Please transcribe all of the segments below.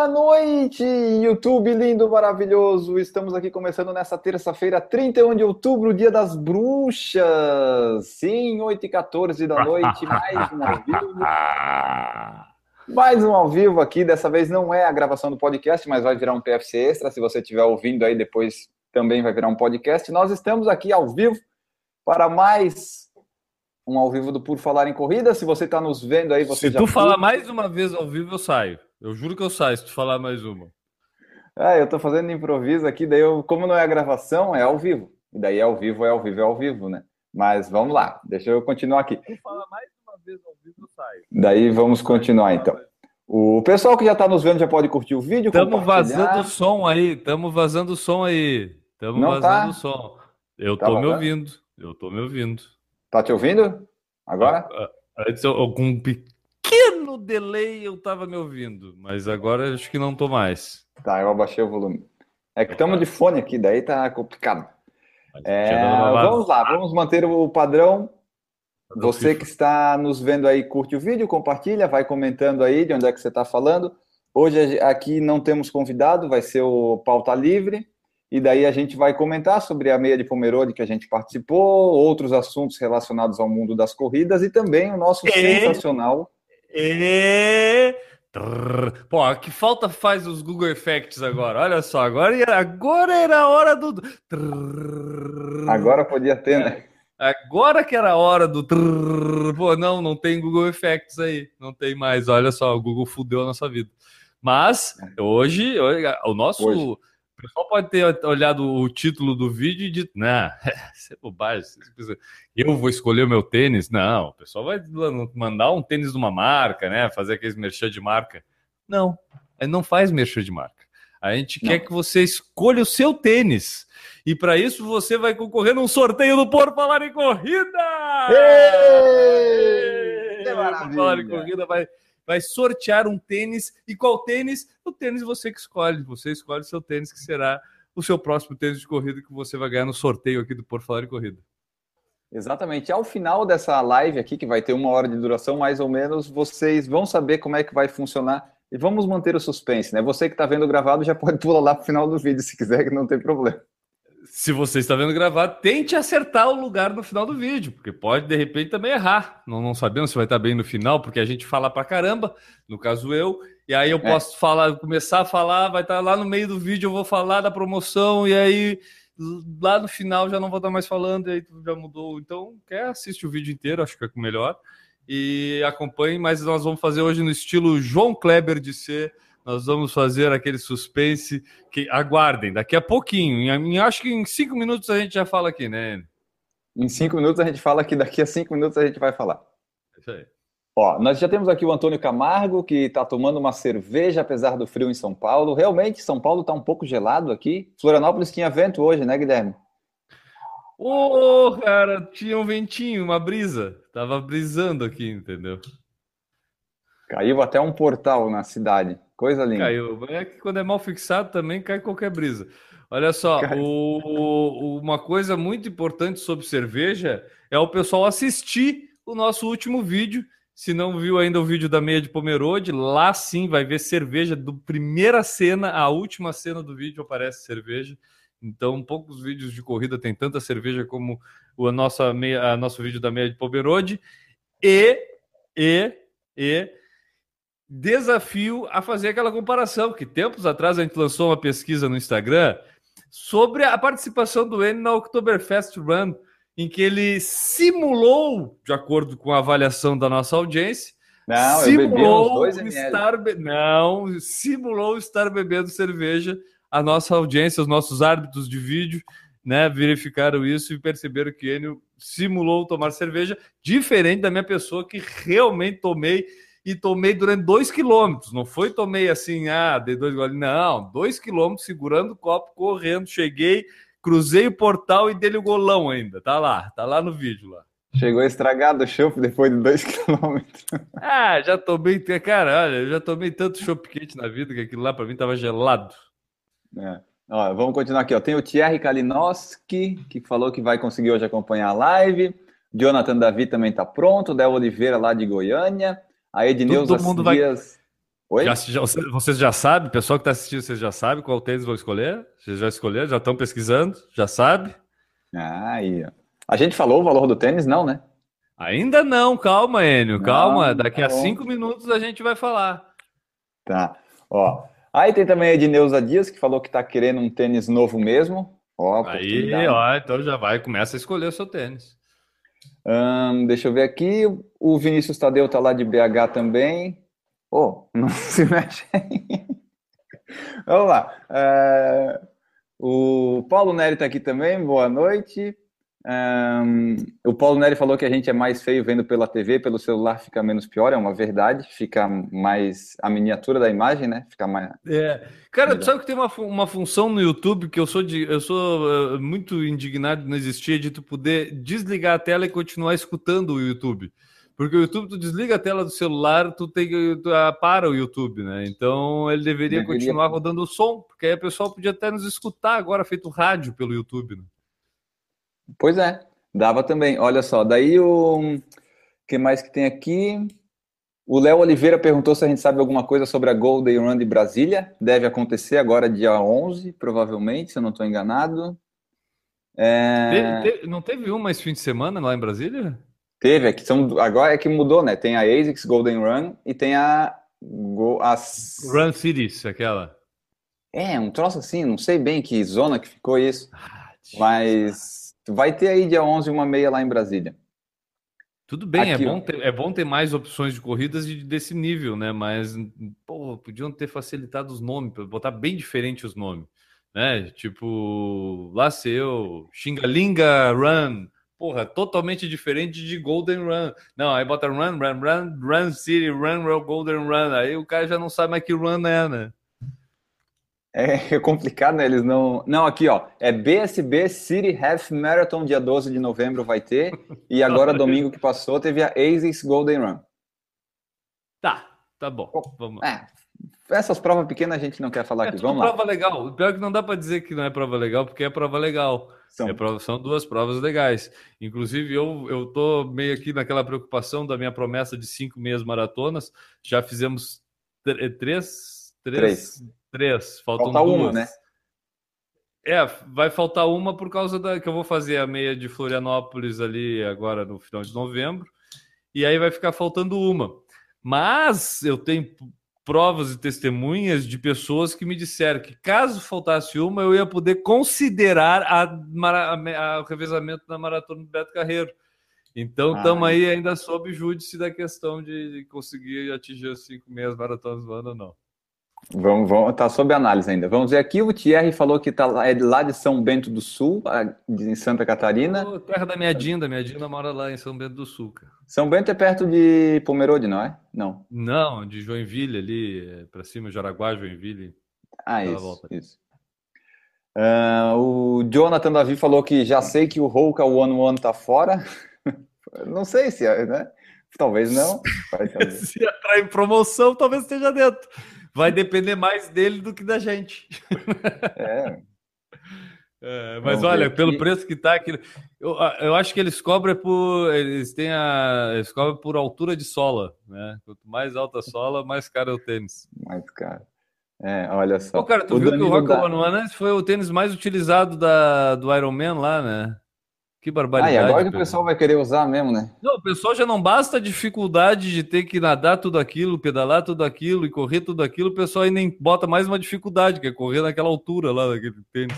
Boa noite, YouTube lindo, maravilhoso. Estamos aqui começando nessa terça-feira, 31 de outubro, dia das bruxas. Sim, 8 e 14 da noite, mais um ao vivo. Mais um ao vivo aqui. Dessa vez não é a gravação do podcast, mas vai virar um PFC extra. Se você estiver ouvindo aí, depois também vai virar um podcast. Nós estamos aqui ao vivo para mais um ao vivo do Por Falar em Corrida. Se você está nos vendo aí, você Se tu falar mais uma vez ao vivo, eu saio. Eu juro que eu saio se tu falar mais uma. É, eu tô fazendo improviso aqui, daí eu, como não é a gravação, é ao vivo. E daí é ao vivo, é ao vivo, é ao vivo, né? Mas vamos lá, deixa eu continuar aqui. Se tu falar mais uma vez ao vivo, eu saio. Daí vamos continuar então. O pessoal que já está nos vendo já pode curtir o vídeo. Estamos vazando o som aí, estamos vazando o som aí. Estamos vazando tá? o som. Eu tá tô me ouvindo, eu tô me ouvindo. Tá te ouvindo? Agora? Ah, ah, antes, algum pequeno delay eu tava me ouvindo, mas agora acho que não tô mais. Tá, eu abaixei o volume. É que estamos de fone aqui, daí tá complicado. É, vamos lá, vamos manter o padrão. Você que está nos vendo aí, curte o vídeo, compartilha, vai comentando aí de onde é que você está falando. Hoje aqui não temos convidado, vai ser o pauta livre. E daí a gente vai comentar sobre a meia de Pomerode que a gente participou, outros assuntos relacionados ao mundo das corridas e também o nosso e... sensacional e... Pô, que falta faz os Google Effects agora? Olha só, agora, agora era a hora do. Agora podia ter, né? Agora que era a hora do. Pô, não, não tem Google Effects aí. Não tem mais. Olha só, o Google fudeu a nossa vida. Mas hoje, o nosso. Hoje o pessoal pode ter olhado o título do vídeo e dito, não, isso é bobagem. Eu vou escolher o meu tênis? Não, o pessoal vai mandar um tênis de uma marca, né? Fazer aqueles merchan de marca. Não, não faz merchan de marca. A gente não. quer que você escolha o seu tênis. E para isso você vai concorrer num sorteio do Por Falar em Corrida! Ei! Ei! Por Falar em Corrida vai vai sortear um tênis. E qual tênis? O tênis você que escolhe. Você escolhe o seu tênis, que será o seu próximo tênis de corrida que você vai ganhar no sorteio aqui do Por Falar em Corrida. Exatamente. Ao final dessa live aqui, que vai ter uma hora de duração mais ou menos, vocês vão saber como é que vai funcionar e vamos manter o suspense, né? Você que está vendo gravado já pode pular lá para o final do vídeo se quiser, que não tem problema se você está vendo gravado, tente acertar o lugar no final do vídeo, porque pode de repente também errar. Não, não sabemos se vai estar bem no final, porque a gente fala pra caramba, no caso eu, e aí eu é. posso falar, começar a falar, vai estar lá no meio do vídeo, eu vou falar da promoção, e aí lá no final já não vou estar mais falando, e aí já mudou. Então, quer assistir o vídeo inteiro, acho que é melhor. E acompanhe, mas nós vamos fazer hoje no estilo João Kleber de ser nós vamos fazer aquele suspense que aguardem daqui a pouquinho. Em, acho que em cinco minutos a gente já fala aqui, né? Em cinco minutos a gente fala que daqui a cinco minutos a gente vai falar. Isso aí. Ó, nós já temos aqui o Antônio Camargo, que está tomando uma cerveja apesar do frio em São Paulo. Realmente, São Paulo está um pouco gelado aqui. Florianópolis tinha vento hoje, né, Guilherme? Ô, oh, cara, tinha um ventinho, uma brisa. Tava brisando aqui, entendeu? Caiu até um portal na cidade. Coisa linda. Caiu. É que quando é mal fixado também cai qualquer brisa. Olha só, o, uma coisa muito importante sobre cerveja é o pessoal assistir o nosso último vídeo. Se não viu ainda o vídeo da meia de Pomerode, lá sim vai ver cerveja do primeira cena à última cena do vídeo aparece cerveja. Então, poucos vídeos de corrida tem tanta cerveja como o nosso, meia, a nosso vídeo da meia de Pomerode. E, e, e desafio a fazer aquela comparação, que tempos atrás a gente lançou uma pesquisa no Instagram sobre a participação do N na Oktoberfest Run, em que ele simulou, de acordo com a avaliação da nossa audiência, não, simulou estar be... não, simulou estar bebendo cerveja. A nossa audiência, os nossos árbitros de vídeo, né, verificaram isso e perceberam que Enio simulou tomar cerveja, diferente da minha pessoa que realmente tomei e tomei durante dois quilômetros. Não foi tomei assim, ah, dei dois goles. Não, dois quilômetros segurando o copo, correndo. Cheguei, cruzei o portal e dei o golão ainda. Tá lá, tá lá no vídeo lá. Chegou estragado o chopp depois de dois quilômetros. Ah, já tomei, cara, olha, eu já tomei tanto chopp quente na vida que aquilo lá para mim tava gelado. É. Ó, vamos continuar aqui. Ó. Tem o Thierry Kalinowski, que falou que vai conseguir hoje acompanhar a live. Jonathan Davi também está pronto. Del Oliveira, lá de Goiânia. A Edneuza todo mundo Dias... Oi? Já, já, vocês já sabem, pessoal que está assistindo, vocês já sabem qual tênis vão escolher? Vocês já escolheram? Já estão pesquisando? Já sabe? Ah, aí. A gente falou o valor do tênis, não, né? Ainda não, calma, Enio, calma. Daqui tá a cinco minutos a gente vai falar. Tá. Ó. Aí tem também a Edneuza Dias, que falou que está querendo um tênis novo mesmo. Ó, aí, ó, então já vai, começa a escolher o seu tênis. Deixa eu ver aqui. O Vinícius Tadeu tá lá de BH também. Oh, não se mexe aí. Vamos lá. É, o Paulo Nery está aqui também, boa noite. Um, o Paulo Nery falou que a gente é mais feio vendo pela TV, pelo celular fica menos pior, é uma verdade, fica mais a miniatura da imagem, né? Fica mais. É. Cara, tu sabe que tem uma, uma função no YouTube que eu sou de, eu sou uh, muito indignado de não existir, de tu poder desligar a tela e continuar escutando o YouTube. Porque o YouTube, tu desliga a tela do celular, tu tem tu, uh, para o YouTube, né? Então ele deveria, deveria, continuar rodando o som, porque aí o pessoal podia até nos escutar agora, feito rádio pelo YouTube. Né? Pois é, dava também. Olha só, daí o que mais que tem aqui? O Léo Oliveira perguntou se a gente sabe alguma coisa sobre a Golden Run de Brasília. Deve acontecer agora, dia 11, provavelmente, se eu não estou enganado. É... Teve, teve, não teve uma esse fim de semana lá em Brasília? Teve, é que são, agora é que mudou, né? Tem a ASICS Golden Run e tem a. As... Run Cities, aquela. É, um troço assim, não sei bem que zona que ficou isso. Ah, mas vai ter aí dia 11 uma meia lá em Brasília. Tudo bem, é Aqui, é, bom ter, é bom ter mais opções de corridas desse nível, né? Mas, pô, podiam ter facilitado os nomes, botar bem diferente os nomes, né? Tipo, lá seu, Xingalinga Run, porra, totalmente diferente de Golden Run. Não, aí bota Run, Run, Run, Run City, Run, Run Golden Run. Aí o cara já não sabe mais que Run é, né? É complicado, né? Eles não. Não, aqui, ó. É BSB City Half Marathon, dia 12 de novembro vai ter. E agora, domingo que passou, teve a ASICS Golden Run. Tá, tá bom. Vamos. É, essas provas pequenas a gente não quer falar é, aqui. Vamos lá. prova legal. O pior é que não dá para dizer que não é prova legal, porque é prova legal. São. É prova, são duas provas legais. Inclusive, eu, eu tô meio aqui naquela preocupação da minha promessa de cinco meias maratonas. Já fizemos três, três, três. Três. Faltam Falta duas. uma, né? É, vai faltar uma por causa da que eu vou fazer a meia de Florianópolis ali agora no final de novembro. E aí vai ficar faltando uma. Mas eu tenho provas e testemunhas de pessoas que me disseram que caso faltasse uma, eu ia poder considerar a, o revezamento da maratona do Beto Carreiro. Então, estamos ah, aí ainda sob júdice da questão de conseguir atingir as cinco meias maratonas do ano ou não. Vamos, vamos, tá sob análise ainda. Vamos ver aqui, o Thierry falou que tá lá, é lá de São Bento do Sul, em Santa Catarina. Oh, terra da minha Dinda, minha Dinda mora lá em São Bento do Sul, cara. São Bento é perto de Pomerode, não é? Não. Não, de Joinville ali, para cima, Jaraguá, Joinville. Ah, isso, volta. isso. Uh, o Jonathan Davi falou que já sei que o Hulk One One tá fora. não sei se é, né? Talvez não. se entrar em promoção, talvez esteja dentro vai depender mais dele do que da gente. É. é mas olha, pelo preço que tá aqui, eu, eu acho que eles cobram por. Eles têm a. Eles cobram por altura de sola, né? Quanto mais alta a sola, mais caro é o tênis. Mais caro. É, olha só. Pô, cara, tu o viu que o Rock da... One foi o tênis mais utilizado da, do Iron Man lá, né? Que barbaridade. Ah, e agora que o pessoal vai querer usar mesmo, né? Não, o pessoal já não basta a dificuldade de ter que nadar tudo aquilo, pedalar tudo aquilo e correr tudo aquilo, o pessoal ainda bota mais uma dificuldade, que é correr naquela altura lá daquele tênis.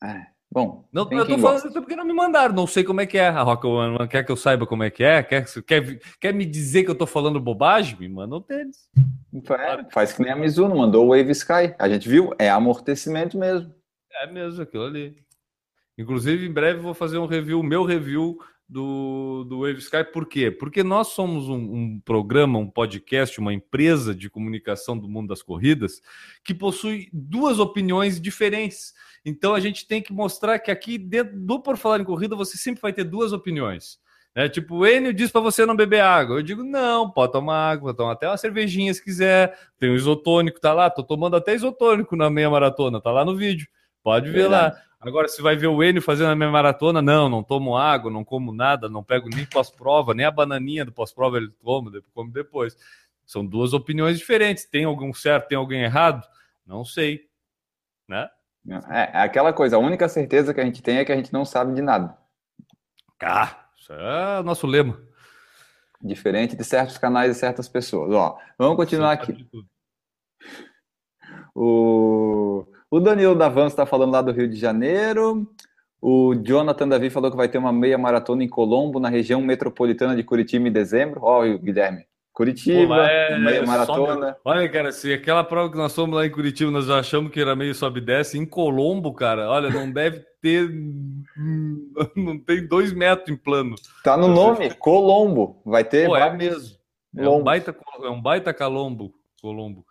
É, bom. Não, eu tô falando isso porque não me mandaram, não sei como é que é. A Rock One quer que eu saiba como é que é? Quer, quer, quer me dizer que eu tô falando bobagem? Me manda o tênis. É, faz que nem a Mizuno, mandou o Wave Sky. A gente viu, é amortecimento mesmo. É mesmo, aquilo ali. Inclusive, em breve vou fazer um review, meu review do, do Wave Sky. Por quê? Porque nós somos um, um, programa, um podcast, uma empresa de comunicação do mundo das corridas que possui duas opiniões diferentes. Então a gente tem que mostrar que aqui dentro do Por Falar em Corrida você sempre vai ter duas opiniões. É, tipo, o Enio diz para você não beber água. Eu digo, não, pode tomar água, toma até uma cervejinha se quiser. Tem o isotônico, tá lá. Tô tomando até isotônico na meia maratona, tá lá no vídeo. Pode ver Verdade. lá. Agora, se vai ver o Enio fazendo a minha maratona, não, não tomo água, não como nada, não pego nem pós-prova, nem a bananinha do pós-prova ele toma, come depois. São duas opiniões diferentes. Tem algum certo, tem alguém errado? Não sei. Né? É, é aquela coisa, a única certeza que a gente tem é que a gente não sabe de nada. Ah, isso é o nosso lema. Diferente de certos canais e certas pessoas. Ó, vamos continuar aqui. O, o Danilo Davan está falando lá do Rio de Janeiro. O Jonathan Davi falou que vai ter uma meia maratona em Colombo, na região metropolitana de Curitiba, em dezembro. Ó, oh, Guilherme. Curitiba, Pô, é, meia maratona. Sobe... Olha, cara, se aquela prova que nós fomos lá em Curitiba, nós achamos que era meio sobe e desce, em Colombo, cara, olha, não deve ter. Não tem dois metros em plano. Tá no nome, Colombo. Vai ter. Pô, é mesmo. É um, baita, é um baita calombo, Colombo.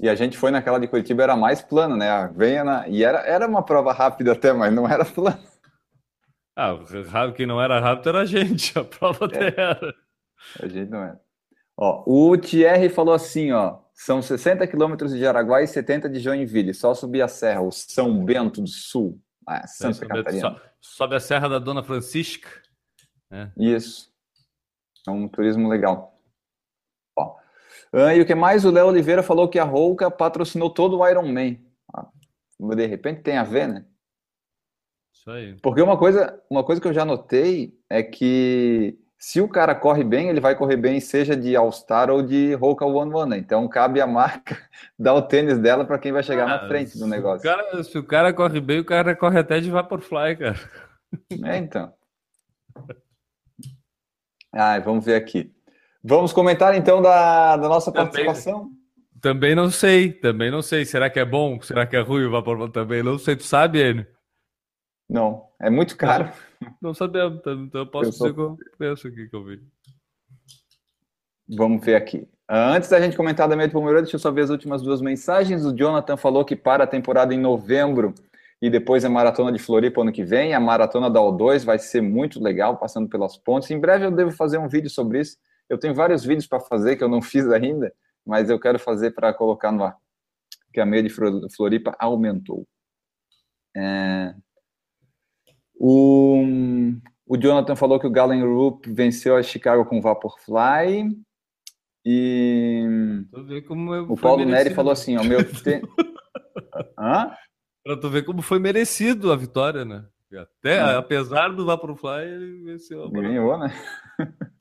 E a gente foi naquela de Curitiba, era mais plano, né? Venha na... E era, era uma prova rápida até, mas não era plano. Ah, quem não era rápido era a gente, a prova é. até era. A gente não é. Ó, o Thierry falou assim, ó, são 60 quilômetros de Jaraguá e 70 de Joinville, só subir a serra, o São Bento do Sul, ah, Santa Catarina. Sobe a serra da Dona Francisca. É. Isso. É um turismo legal. Ó. Ah, e o que mais? O Léo Oliveira falou que a Rouca patrocinou todo o Iron Man. Ah, de repente tem a ver, né? Isso aí. Porque uma coisa, uma coisa que eu já notei é que se o cara corre bem, ele vai correr bem, seja de All-Star ou de Roca One One. Então cabe a marca dar o tênis dela para quem vai chegar ah, na frente do negócio. Se o, cara, se o cara corre bem, o cara corre até de Vaporfly, cara. É, então. Ai, vamos ver aqui. Vamos comentar então da, da nossa também, participação? Também não sei, também não sei. Será que é bom? Será que é ruim o Vaporfly? Também não sei. Tu sabe, Enio? Não, é muito caro. Não sabemos, então, então eu posso eu dizer sou... que eu penso aqui que eu vi. Vamos ver aqui. Antes da gente comentar da meia de Palmeiras, deixa eu só ver as últimas duas mensagens. O Jonathan falou que para a temporada em novembro e depois a maratona de Floripa ano que vem. A maratona da O2 vai ser muito legal, passando pelas pontes. Em breve eu devo fazer um vídeo sobre isso. Eu tenho vários vídeos para fazer que eu não fiz ainda, mas eu quero fazer para colocar no ar. Que a meia de Floripa aumentou. É... O, o Jonathan falou que o Galen Rupp venceu a Chicago com Vaporfly. E o Paulo merecido. Neri falou assim: ó, meu te... Hã? Pra tu ver como foi merecido a vitória, né? Até, é. apesar do Vaporfly, ele venceu. Ganhou, né?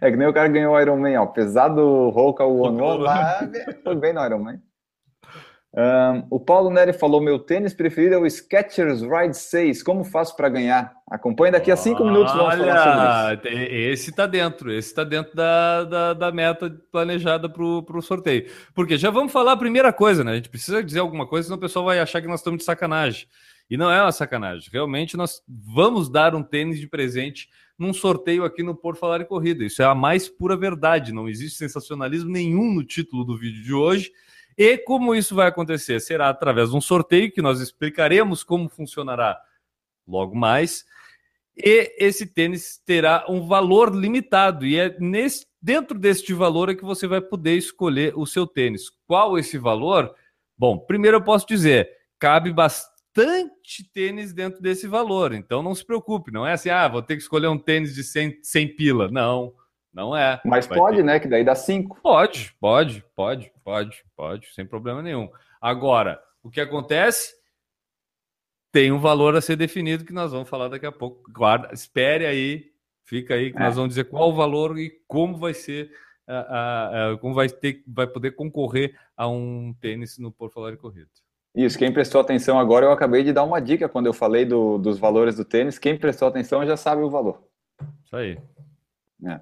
É que nem o cara ganhou o Iron Man, ó. apesar do Hulk o One lá, foi bem no Iron Man. Um, o Paulo Neri falou: meu tênis preferido é o Skechers Ride 6. Como faço para ganhar? Acompanhe daqui a cinco minutos. Vamos Olha, falar sobre isso. Esse está dentro, esse está dentro da, da, da, meta planejada para o sorteio. Porque já vamos falar a primeira coisa, né? A gente precisa dizer alguma coisa, senão o pessoal vai achar que nós estamos de sacanagem. E não é uma sacanagem. Realmente nós vamos dar um tênis de presente num sorteio aqui no Por Falar em Corrida. Isso é a mais pura verdade. Não existe sensacionalismo nenhum no título do vídeo de hoje. E como isso vai acontecer? Será através de um sorteio que nós explicaremos como funcionará logo mais. E esse tênis terá um valor limitado e é nesse, dentro deste valor é que você vai poder escolher o seu tênis. Qual esse valor? Bom, primeiro eu posso dizer, cabe bastante tênis dentro desse valor, então não se preocupe, não é assim, ah, vou ter que escolher um tênis de 100, 100 pila. Não, não é. Mas pode, ter... né? Que daí dá cinco. Pode, pode, pode, pode, pode, sem problema nenhum. Agora, o que acontece? Tem um valor a ser definido que nós vamos falar daqui a pouco. Guarda, espere aí, fica aí que é. nós vamos dizer qual o valor e como vai ser, uh, uh, como vai ter, vai poder concorrer a um tênis no Por Falar e Corrida. Isso, quem prestou atenção agora, eu acabei de dar uma dica quando eu falei do, dos valores do tênis. Quem prestou atenção já sabe o valor. Isso aí. É.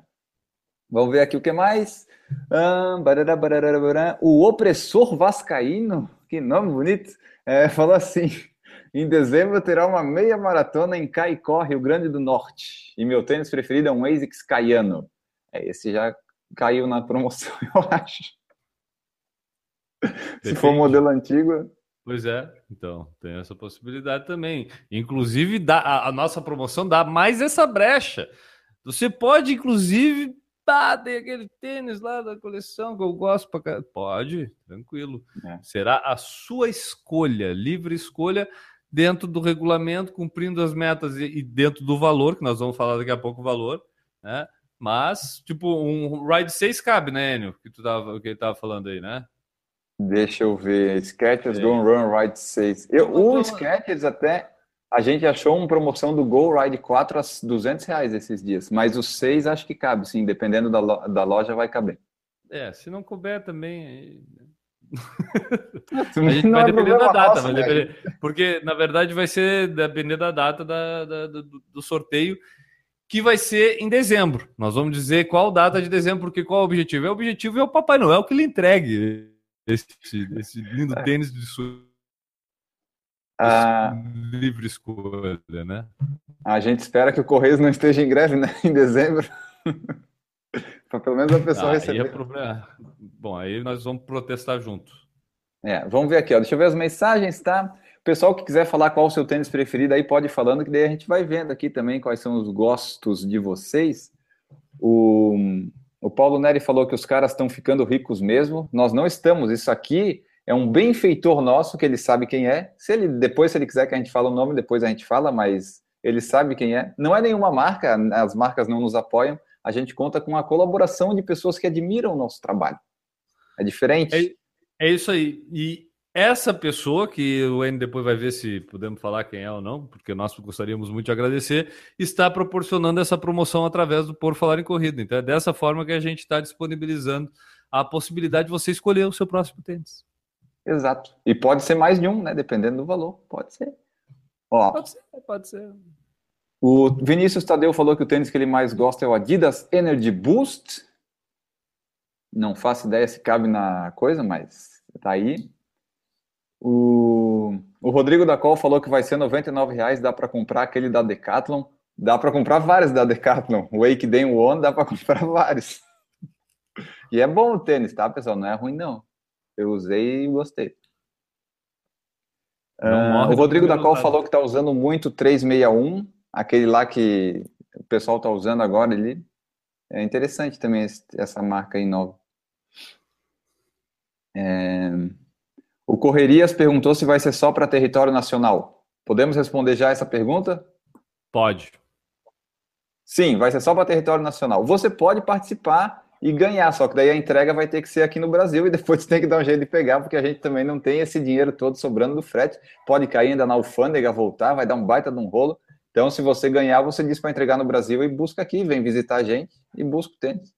Vamos ver aqui o que mais. o opressor vascaíno, que nome bonito, é, falou assim: em dezembro terá uma meia maratona em Caicó, Rio Grande do Norte. E meu tênis preferido é um ASICS Caiano. É, esse já caiu na promoção, eu acho. Se for modelo antigo. Pois é, então tem essa possibilidade também. Inclusive, dá, a, a nossa promoção dá mais essa brecha. Você pode, inclusive, tem aquele tênis lá da coleção que eu gosto pra Pode, tranquilo. É. Será a sua escolha, livre escolha, dentro do regulamento, cumprindo as metas e, e, dentro do valor, que nós vamos falar daqui a pouco o valor, né? Mas, tipo, um Ride 6 cabe, né, Enio? Que tu tava, que ele tava falando aí, né? Deixa eu ver. Skechers é. Go Run Ride 6. Eu, o Skechers até a gente achou uma promoção do Go Ride 4 a 200 reais esses dias, mas os 6 acho que cabe, sim, dependendo da, lo da loja vai caber. É, se não couber também. a gente vai é depender da data, nossa, depender, porque na verdade vai ser depender da data da, da, do, do, sorteio, que vai ser em dezembro. Nós vamos dizer qual data de dezembro, porque qual é o objetivo? É o objetivo é o Papai Noel que lhe entregue esse, esse lindo é. tênis de sua a... Livre escolha, né? A gente espera que o Correios não esteja em greve né, em dezembro. Para pelo menos a pessoa ah, receber. Aí é problema. Bom, aí nós vamos protestar junto. É, vamos ver aqui, ó. Deixa eu ver as mensagens, tá? O pessoal que quiser falar qual o seu tênis preferido, aí pode ir falando, que daí a gente vai vendo aqui também quais são os gostos de vocês. O, o Paulo Neri falou que os caras estão ficando ricos mesmo. Nós não estamos. Isso aqui é um benfeitor nosso que ele sabe quem é. Se ele depois, se ele quiser que a gente fale o nome, depois a gente fala, mas ele sabe quem é. Não é nenhuma marca, as marcas não nos apoiam. A gente conta com a colaboração de pessoas que admiram o nosso trabalho. É diferente. É, é isso aí. E essa pessoa, que o N depois vai ver se podemos falar quem é ou não, porque nós gostaríamos muito de agradecer, está proporcionando essa promoção através do Por Falar em Corrida. Então é dessa forma que a gente está disponibilizando a possibilidade de você escolher o seu próximo tênis. Exato. E pode ser mais de um, né? Dependendo do valor. Pode ser. Ó, pode ser, pode ser. O Vinícius Tadeu falou que o tênis que ele mais gosta é o Adidas Energy Boost. Não faço ideia se cabe na coisa, mas tá aí. O, o Rodrigo da Col falou que vai ser R$ reais, dá para comprar aquele da Decathlon. Dá para comprar vários da Decathlon. O Wake Day One dá para comprar vários. E é bom o tênis, tá, pessoal? Não é ruim, não. Eu usei e gostei. Uh, o Rodrigo da Col falou que está usando muito 361, aquele lá que o pessoal está usando agora. Ele é interessante também esse, essa marca aí nova. É... O Correrias perguntou se vai ser só para território nacional. Podemos responder já essa pergunta? Pode. Sim, vai ser só para território nacional. Você pode participar e ganhar. Só que daí a entrega vai ter que ser aqui no Brasil e depois tem que dar um jeito de pegar, porque a gente também não tem esse dinheiro todo sobrando do frete. Pode cair ainda na alfândega, voltar, vai dar um baita de um rolo. Então, se você ganhar, você diz para entregar no Brasil e busca aqui, vem visitar a gente e busca o tênis.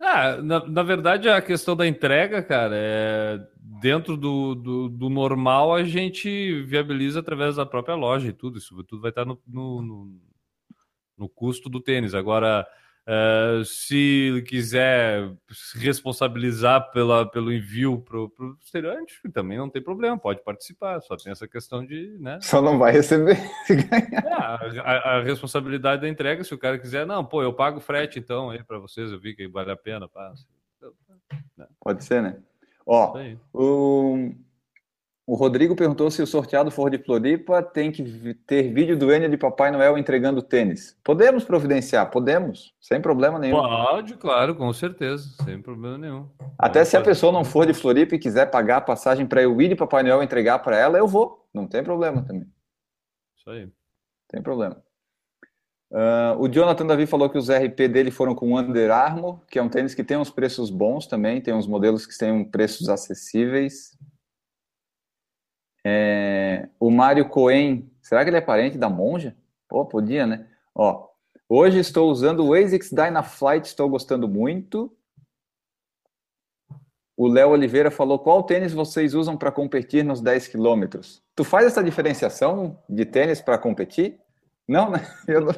Ah, na, na verdade, a questão da entrega, cara, é dentro do, do, do, normal a gente viabiliza através da própria loja e tudo. Isso tudo vai estar no, no, no, no custo do tênis. Agora, Uh, se quiser se responsabilizar pela, pelo envio para o exterior, também não tem problema, pode participar, só tem essa questão de. Né? Só não vai receber se ganhar. É, a, a, responsabilidade da entrega, se o cara quiser, não, pô, eu pago frete então aí para vocês, eu vi que vale a pena. Pá. Pode ser, né? Ó, o, o Rodrigo perguntou se o sorteado for de Floripa, tem que ter vídeo do Enya de Papai Noel entregando tênis. Podemos providenciar? Podemos, sem problema nenhum. Pode, claro, com certeza, sem problema nenhum. Até se a pessoa não for de Floripa e quiser pagar a passagem para eu ir de Papai Noel entregar para ela, eu vou. Não tem problema também. Isso aí. Tem problema. Uh, o Jonathan Davi falou que os RP dele foram com Under Armour, que é um tênis que tem uns preços bons também, tem uns modelos que têm preços acessíveis. É, o Mário Cohen, será que ele é parente da monja? Pô, podia, né? Ó, hoje estou usando o ASICS Dynaflight, estou gostando muito. O Léo Oliveira falou: qual tênis vocês usam para competir nos 10 quilômetros? Tu faz essa diferenciação de tênis para competir? Não, né? Eu não...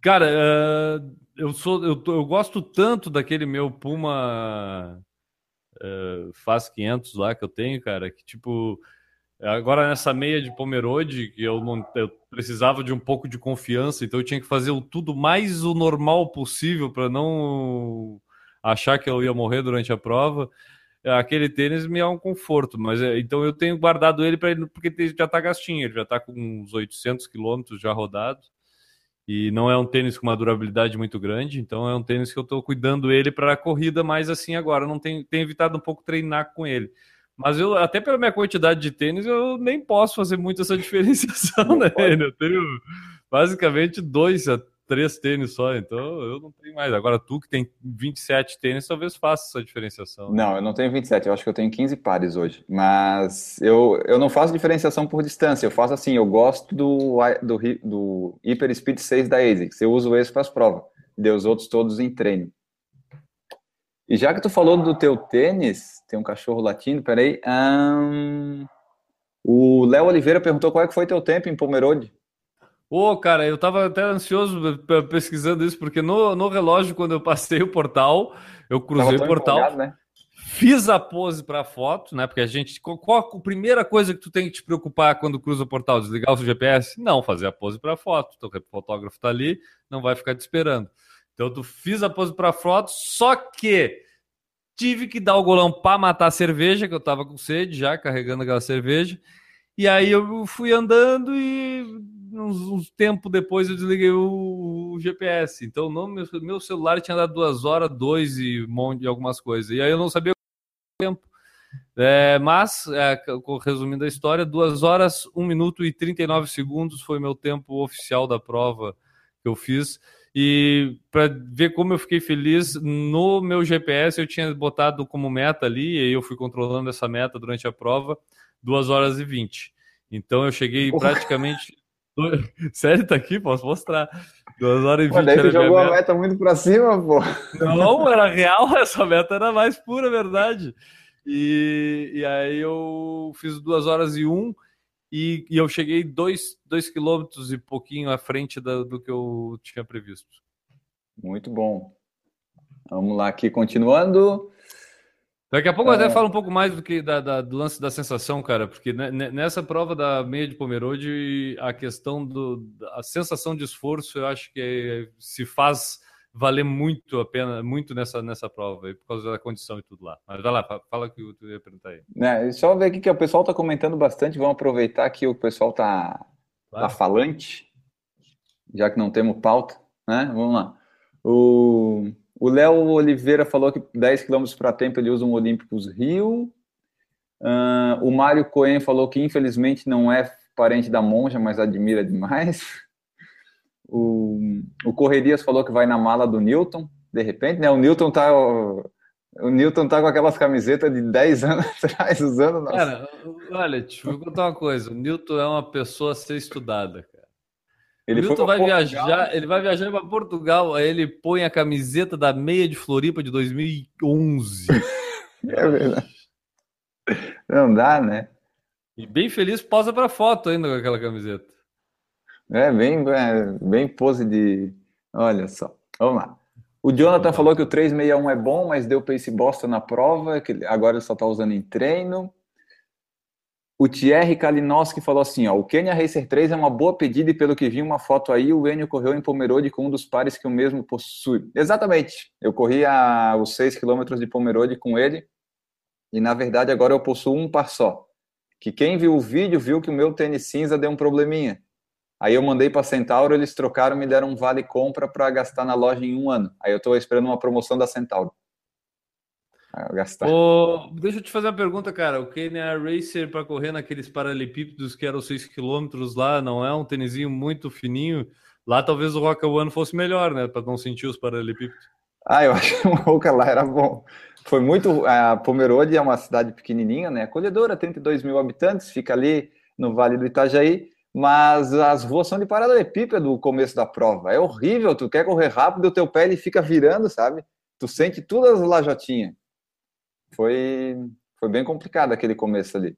Cara, uh, eu sou, eu, eu, gosto tanto daquele meu Puma uh, Faz 500 lá que eu tenho, cara, que tipo Agora nessa meia de Pomerode, que eu, eu precisava de um pouco de confiança, então eu tinha que fazer o tudo mais o normal possível para não achar que eu ia morrer durante a prova. Aquele tênis me é um conforto, mas é, então eu tenho guardado ele para ele porque já está gastinho, ele já está com uns 800 quilômetros já rodados e não é um tênis com uma durabilidade muito grande, então é um tênis que eu estou cuidando ele para a corrida, mas assim agora não tenho, tenho evitado um pouco treinar com ele. Mas eu, até pela minha quantidade de tênis, eu nem posso fazer muito essa diferenciação, né? Eu tenho basicamente dois, três tênis só, então eu não tenho mais. Agora tu que tem 27 tênis, talvez faça essa diferenciação. Né? Não, eu não tenho 27, eu acho que eu tenho 15 pares hoje. Mas eu, eu não faço diferenciação por distância, eu faço assim, eu gosto do, do, do Hyper Speed 6 da ASICS, eu uso esse para as provas, e os outros todos em treino. E já que tu falou do teu tênis, tem um cachorro latindo, peraí. Um, o Léo Oliveira perguntou qual é que foi teu tempo em Pomerode. Ô, oh, cara, eu tava até ansioso pesquisando isso, porque no, no relógio, quando eu passei o portal, eu cruzei o portal, né? fiz a pose para foto, né? Porque a gente. Qual, a primeira coisa que tu tem que te preocupar quando cruza o portal? Desligar o seu GPS? Não, fazer a pose para foto. Então, o fotógrafo tá ali, não vai ficar te esperando. Então, tu fiz a pose para foto, só que tive que dar o golão para matar a cerveja, que eu tava com sede já, carregando aquela cerveja. E aí eu fui andando e uns, uns tempo depois eu desliguei o, o GPS. Então no, meu, meu celular tinha dado duas horas, dois e um monte de algumas coisas. E aí eu não sabia o tempo. É, mas, é, resumindo a história, duas horas, um minuto e 39 segundos foi meu tempo oficial da prova que eu fiz. E para ver como eu fiquei feliz, no meu GPS eu tinha botado como meta ali, e eu fui controlando essa meta durante a prova, 2 horas e 20. Então eu cheguei praticamente. Sério, tá aqui? Posso mostrar. 2 horas e 20. Pô, daí você jogou a meta muito para cima, pô. Não, era real, essa meta era mais pura verdade. E, e aí eu fiz 2 horas e 1. Um, e, e eu cheguei dois, dois quilômetros e pouquinho à frente da, do que eu tinha previsto. Muito bom. Vamos lá aqui, continuando. Daqui a pouco eu até é. falo um pouco mais do que da, da, do lance da sensação, cara, porque nessa prova da meia de Pomerode, a questão do a sensação de esforço, eu acho que se faz valer muito a pena, muito nessa, nessa prova, por causa da condição e tudo lá. Mas vai lá, fala o que eu ia perguntar aí. É, só ver aqui que o pessoal está comentando bastante, vamos aproveitar que o pessoal está tá claro. tá falante, já que não temos pauta, né? Vamos lá. O o Léo Oliveira falou que 10 km para tempo ele usa um Olímpicos Rio. Uh, o Mário Cohen falou que infelizmente não é parente da monja, mas admira demais. O, o Correrias falou que vai na mala do Newton, de repente, né? O Newton tá. O, o Newton tá com aquelas camisetas de 10 anos atrás, usando. Nossa. Cara, olha, deixa eu contar uma coisa. O Newton é uma pessoa a ser estudada, cara. Ele o Newton vai Portugal. viajar, ele vai viajar para Portugal, aí ele põe a camiseta da meia de Floripa de 2011. é verdade. Não dá, né? E bem feliz, posa para foto ainda com aquela camiseta. É, bem, é, bem pose de. Olha só. Vamos lá. O Jonathan falou que o 361 é bom, mas deu pace bosta na prova, que agora ele só está usando em treino. O Thierry Kalinowski falou assim: ó, o Kenya Racer 3 é uma boa pedida e pelo que vi uma foto aí, o Enio correu em Pomerode com um dos pares que o mesmo possui. Exatamente. Eu corri a, os 6 quilômetros de Pomerode com ele e na verdade agora eu possuo um par só. Que quem viu o vídeo viu que o meu tênis cinza deu um probleminha. Aí eu mandei para Centauro, eles trocaram, me deram um vale compra para gastar na loja em um ano. Aí eu estou esperando uma promoção da Centauro. gastar. Oh, deixa eu te fazer uma pergunta, cara. O Kenya Racer para correr naqueles paralelepípedos que eram 6 km lá, não é um tênisinho muito fininho? Lá talvez o Roca One fosse melhor, né? Para não sentir os paralelepípedos. Ah, eu acho que o Roca lá era bom. Foi muito. A Pomerode é uma cidade pequenininha, né? Acolhedora, 32 mil habitantes, fica ali no Vale do Itajaí mas as ruas são de paralelepípedo no começo da prova. É horrível, tu quer correr rápido, o teu pé ele fica virando, sabe? Tu sente todas as lajotinhas. Foi, foi bem complicado aquele começo ali.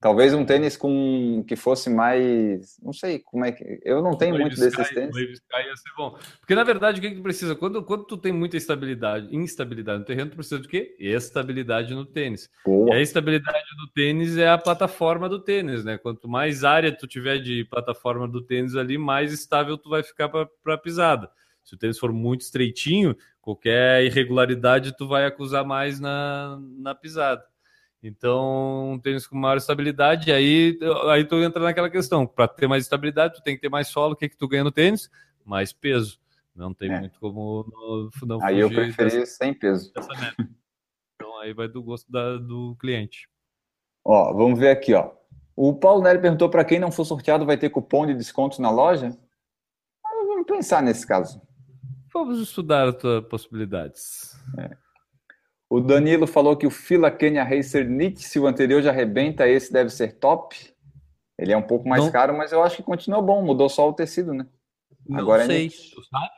Talvez um tênis com que fosse mais, não sei como é que eu não tenho muito desses tênis. Wave Sky ia ser bom. Porque na verdade o que, que tu precisa? Quando, quando tu tem muita estabilidade, instabilidade no terreno, tu precisa de quê? Estabilidade no tênis. Boa. E a estabilidade do tênis é a plataforma do tênis, né? Quanto mais área tu tiver de plataforma do tênis ali, mais estável tu vai ficar para pisada. Se o tênis for muito estreitinho, qualquer irregularidade tu vai acusar mais na, na pisada. Então, um tênis com maior estabilidade, aí, aí tu entra naquela questão. Para ter mais estabilidade, tu tem que ter mais solo. O que, que tu ganha no tênis? Mais peso. Não tem é. muito como no, não Aí eu preferi dessa, sem peso. Então aí vai do gosto da, do cliente. Ó, vamos ver aqui, ó. O Paulo Nery perguntou para quem não for sorteado vai ter cupom de desconto na loja? vamos pensar nesse caso. Vamos estudar as possibilidades. É. O Danilo falou que o Fila Kenya Racer Nit, se o anterior já arrebenta, esse deve ser top. Ele é um pouco mais não. caro, mas eu acho que continua bom. Mudou só o tecido, né? Não Agora é sei. É tu sabe?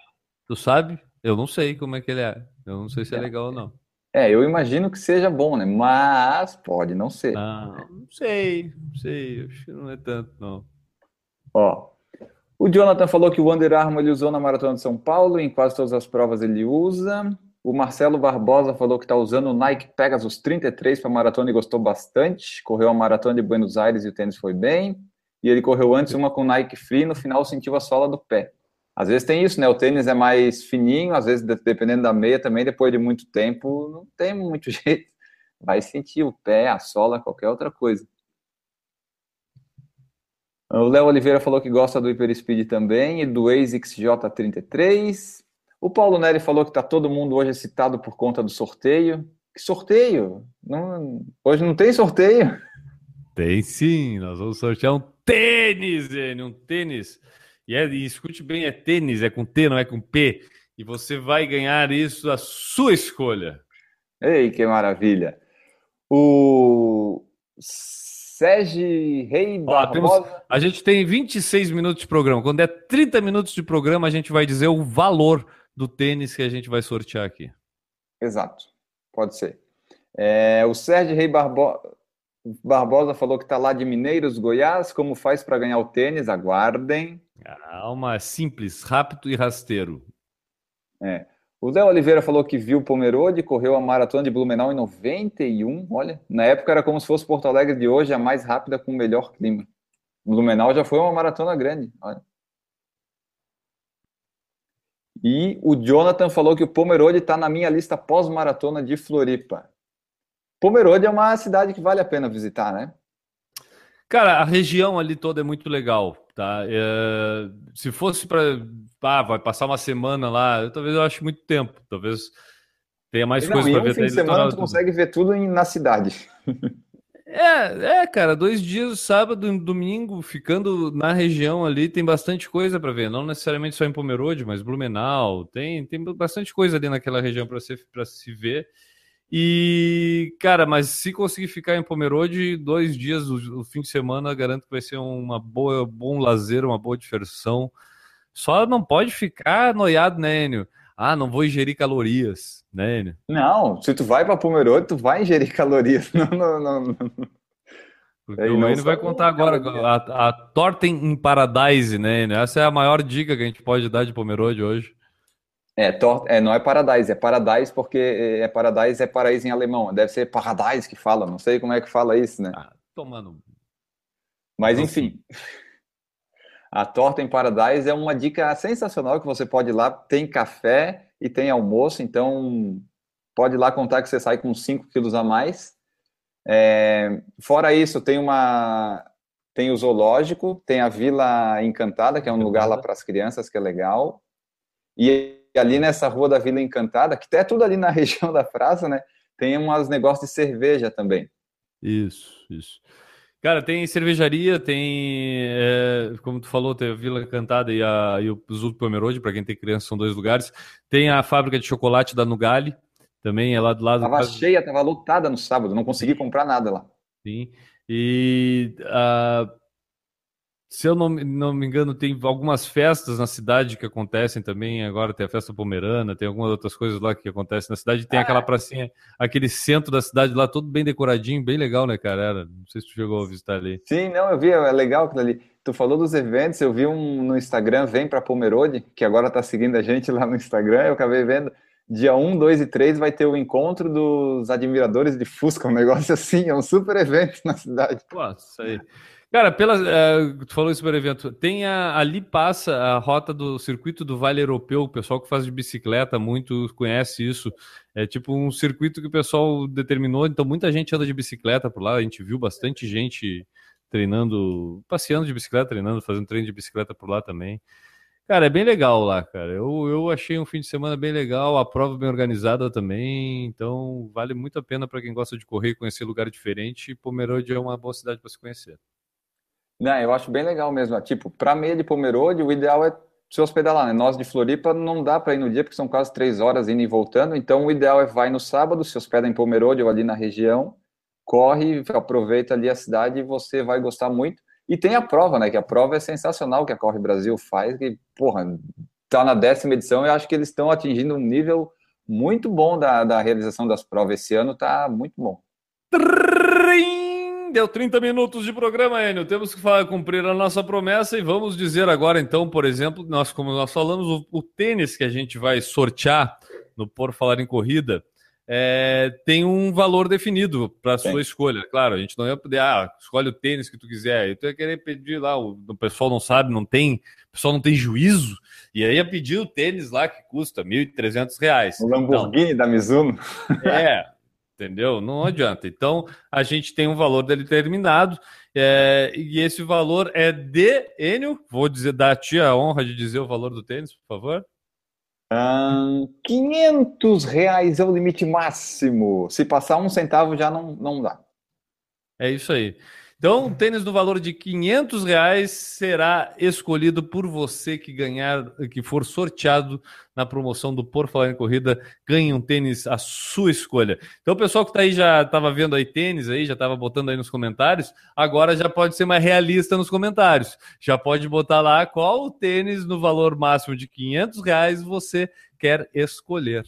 Tu sabe? Eu não sei como é que ele é. Eu não sei se é, é legal ou não. É, eu imagino que seja bom, né? Mas pode não ser. Não, não sei, não sei. Acho que não é tanto, não. Ó, o Jonathan falou que o Under Armour ele usou na Maratona de São Paulo, em quase todas as provas ele usa. O Marcelo Barbosa falou que está usando o Nike Pegasus 33 para maratona e gostou bastante. Correu a maratona de Buenos Aires e o tênis foi bem. E ele correu antes uma com Nike Free, no final sentiu a sola do pé. Às vezes tem isso, né? O tênis é mais fininho, às vezes dependendo da meia também, depois de muito tempo, não tem muito jeito. Vai sentir o pé, a sola, qualquer outra coisa. O Léo Oliveira falou que gosta do Hyperspeed também e do ASICS J33. O Paulo Neri falou que está todo mundo hoje excitado por conta do sorteio. Que sorteio? Não, hoje não tem sorteio? Tem sim, nós vamos sortear um tênis, Zene, um tênis e, é, e escute bem, é tênis, é com T, não é com P. E você vai ganhar isso à sua escolha. Ei, que maravilha. O Sérgio Rei Barbosa... temos, a gente tem 26 minutos de programa. Quando é 30 minutos de programa, a gente vai dizer o valor do tênis que a gente vai sortear aqui. Exato, pode ser. É, o Sérgio Rei Barbosa... Barbosa falou que está lá de Mineiros, Goiás. Como faz para ganhar o tênis? Aguardem. Alma simples, rápido e rasteiro. É. O Zé Oliveira falou que viu o Pomerode, correu a maratona de Blumenau em 91. Olha, na época era como se fosse Porto Alegre de hoje, a mais rápida com o melhor clima. Blumenau já foi uma maratona grande. Olha. E o Jonathan falou que o Pomerode está na minha lista pós-maratona de Floripa. Pomerode é uma cidade que vale a pena visitar, né? Cara, a região ali toda é muito legal, tá? É, se fosse para, ah, vai passar uma semana lá, talvez eu ache muito tempo, talvez tenha mais coisas para um ver. Fim de semana tu consegue ver tudo em, na cidade. É, é, cara, dois dias, sábado e domingo, ficando na região ali, tem bastante coisa para ver. Não necessariamente só em Pomerode, mas Blumenau, tem, tem bastante coisa ali naquela região para se, se ver. E, cara, mas se conseguir ficar em Pomerode, dois dias, o, o, fim de semana, garanto que vai ser uma boa, bom lazer, uma boa diversão. Só não pode ficar noiado, né, Enio? Ah, não vou ingerir calorias, né, Enio? Não, se tu vai para Pomerode, tu vai ingerir calorias. Não, não, não. Porque o Enio vai contar agora a, a torta em Paradise, né, Enio? Essa é a maior dica que a gente pode dar de Pomerode hoje. É, tor é, não é Paradise, é Paradise porque é, é Paradise é paraíso em alemão. Deve ser Paradise que fala, não sei como é que fala isso, né? Ah, tomando. Mas enfim, a torta em Paradise é uma dica sensacional que você pode ir lá. Tem café e tem almoço, então pode ir lá contar que você sai com 5 quilos a mais. É, fora isso, tem uma tem o zoológico, tem a Vila Encantada, que é um lugar lá para as crianças que é legal. E ali nessa rua da Vila Encantada, que é tudo ali na região da praça, né? Tem uns negócios de cerveja também. Isso, isso. Cara, tem cervejaria, tem, é, como tu falou, tem a Vila Encantada e, a, e o Zuto Pomerode, para quem tem criança, são dois lugares. Tem a fábrica de chocolate da Nugali, também é lá do lado. Tava cheia, tava lotada no sábado, não consegui comprar nada lá. Sim. E uh, se eu não, não me engano, tem algumas festas na cidade que acontecem também. Agora tem a festa pomerana, tem algumas outras coisas lá que acontecem na cidade. Tem ah, aquela pracinha, aquele centro da cidade lá, todo bem decoradinho, bem legal, né, cara? Era, não sei se tu chegou a visitar ali. Sim, não, eu vi, é legal aquilo ali. Tu falou dos eventos, eu vi um no Instagram, Vem para Pomerode, que agora tá seguindo a gente lá no Instagram, eu acabei vendo. Dia 1, 2 e 3 vai ter o encontro dos admiradores de Fusca, um negócio assim, é um super evento na cidade. Pô, isso aí. Cara, pela, uh, tu falou isso para evento. Tem a, ali passa a rota do circuito do Vale Europeu. O pessoal que faz de bicicleta muito conhece isso. É tipo um circuito que o pessoal determinou. Então muita gente anda de bicicleta por lá. A gente viu bastante gente treinando, passeando de bicicleta, treinando, fazendo treino de bicicleta por lá também. Cara, é bem legal lá, cara. Eu, eu achei um fim de semana bem legal, a prova bem organizada também. Então vale muito a pena para quem gosta de correr conhecer lugar diferente. Pomerode é uma boa cidade para se conhecer. Não, eu acho bem legal mesmo. Tipo, para meia de Pomerode, o ideal é se hospedar lá, né? Nós de Floripa não dá para ir no dia, porque são quase três horas indo e voltando. Então, o ideal é vai no sábado, se hospeda em Pomerode ou ali na região, corre, aproveita ali a cidade e você vai gostar muito. E tem a prova, né? Que a prova é sensacional que a Corre Brasil faz, que, porra, tá na décima edição e acho que eles estão atingindo um nível muito bom da, da realização das provas. Esse ano tá muito bom. Deu 30 minutos de programa, Enio. Temos que falar, cumprir a nossa promessa e vamos dizer agora, então, por exemplo, nós, como nós falamos, o, o tênis que a gente vai sortear no Por Falar em Corrida é, tem um valor definido para a sua escolha. Claro, a gente não ia poder, ah, escolhe o tênis que tu quiser. Eu ia querer pedir lá, o, o pessoal não sabe, não tem, o pessoal não tem juízo, e aí ia pedir o tênis lá que custa R$ 1.300. O Lamborghini então, da Mizuno. É, entendeu? Não adianta. Então, a gente tem um valor determinado, é, e esse valor é de Enio. Vou dizer, dar a ti a honra de dizer o valor do tênis, por favor. Um, 500 reais é o limite máximo. Se passar um centavo já não, não dá. É isso aí. Então, um tênis no valor de 500 reais será escolhido por você que ganhar, que for sorteado na promoção do Por Falar em Corrida, ganhe um tênis à sua escolha. Então, o pessoal que está aí já estava vendo aí tênis aí, já estava botando aí nos comentários, agora já pode ser mais realista nos comentários. Já pode botar lá qual o tênis no valor máximo de 500 reais você quer escolher.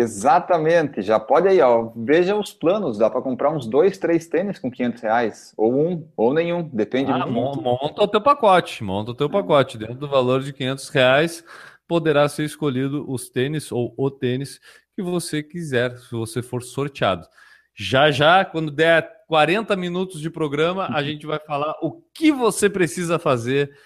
Exatamente, já pode aí, ó. Veja os planos, dá para comprar uns dois, três tênis com 500 reais, ou um, ou nenhum, depende ah, muito. Monta o teu pacote, monta o teu pacote. Dentro do valor de 500 reais, poderá ser escolhido os tênis ou o tênis que você quiser, se você for sorteado. Já já, quando der 40 minutos de programa, a gente vai falar o que você precisa fazer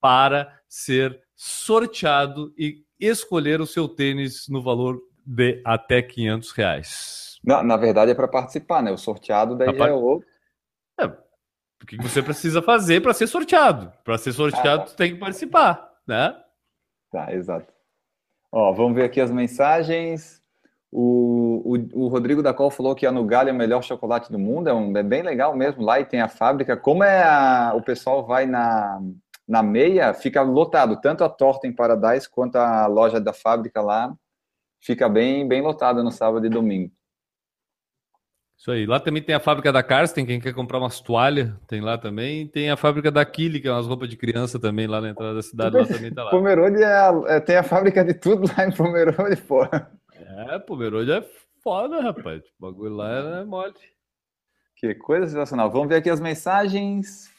para ser sorteado e escolher o seu tênis no valor de até 500 reais. Na, na verdade é para participar, né? O sorteado daí é o... É, o que você precisa fazer para ser sorteado? Para ser sorteado, ah, tá. tem que participar, né? Tá, exato. Ó, vamos ver aqui as mensagens. O, o, o Rodrigo da Col falou que a Nugalha é o melhor chocolate do mundo. É, um, é bem legal mesmo. Lá e tem a fábrica. Como é a, o pessoal vai na, na meia, fica lotado. Tanto a torta em Paradise quanto a loja da fábrica lá fica bem, bem lotada no sábado e domingo. Isso aí. Lá também tem a fábrica da Karsten, quem quer comprar umas toalhas, tem lá também. Tem a fábrica da Kili, que é umas roupas de criança também, lá na entrada da cidade, lá também tá lá. Pomerode é, é, tem a fábrica de tudo lá em Pomerode, pô. É, Pomerode é foda, rapaz. O bagulho lá é mole. Que coisa sensacional. Vamos ver aqui as mensagens.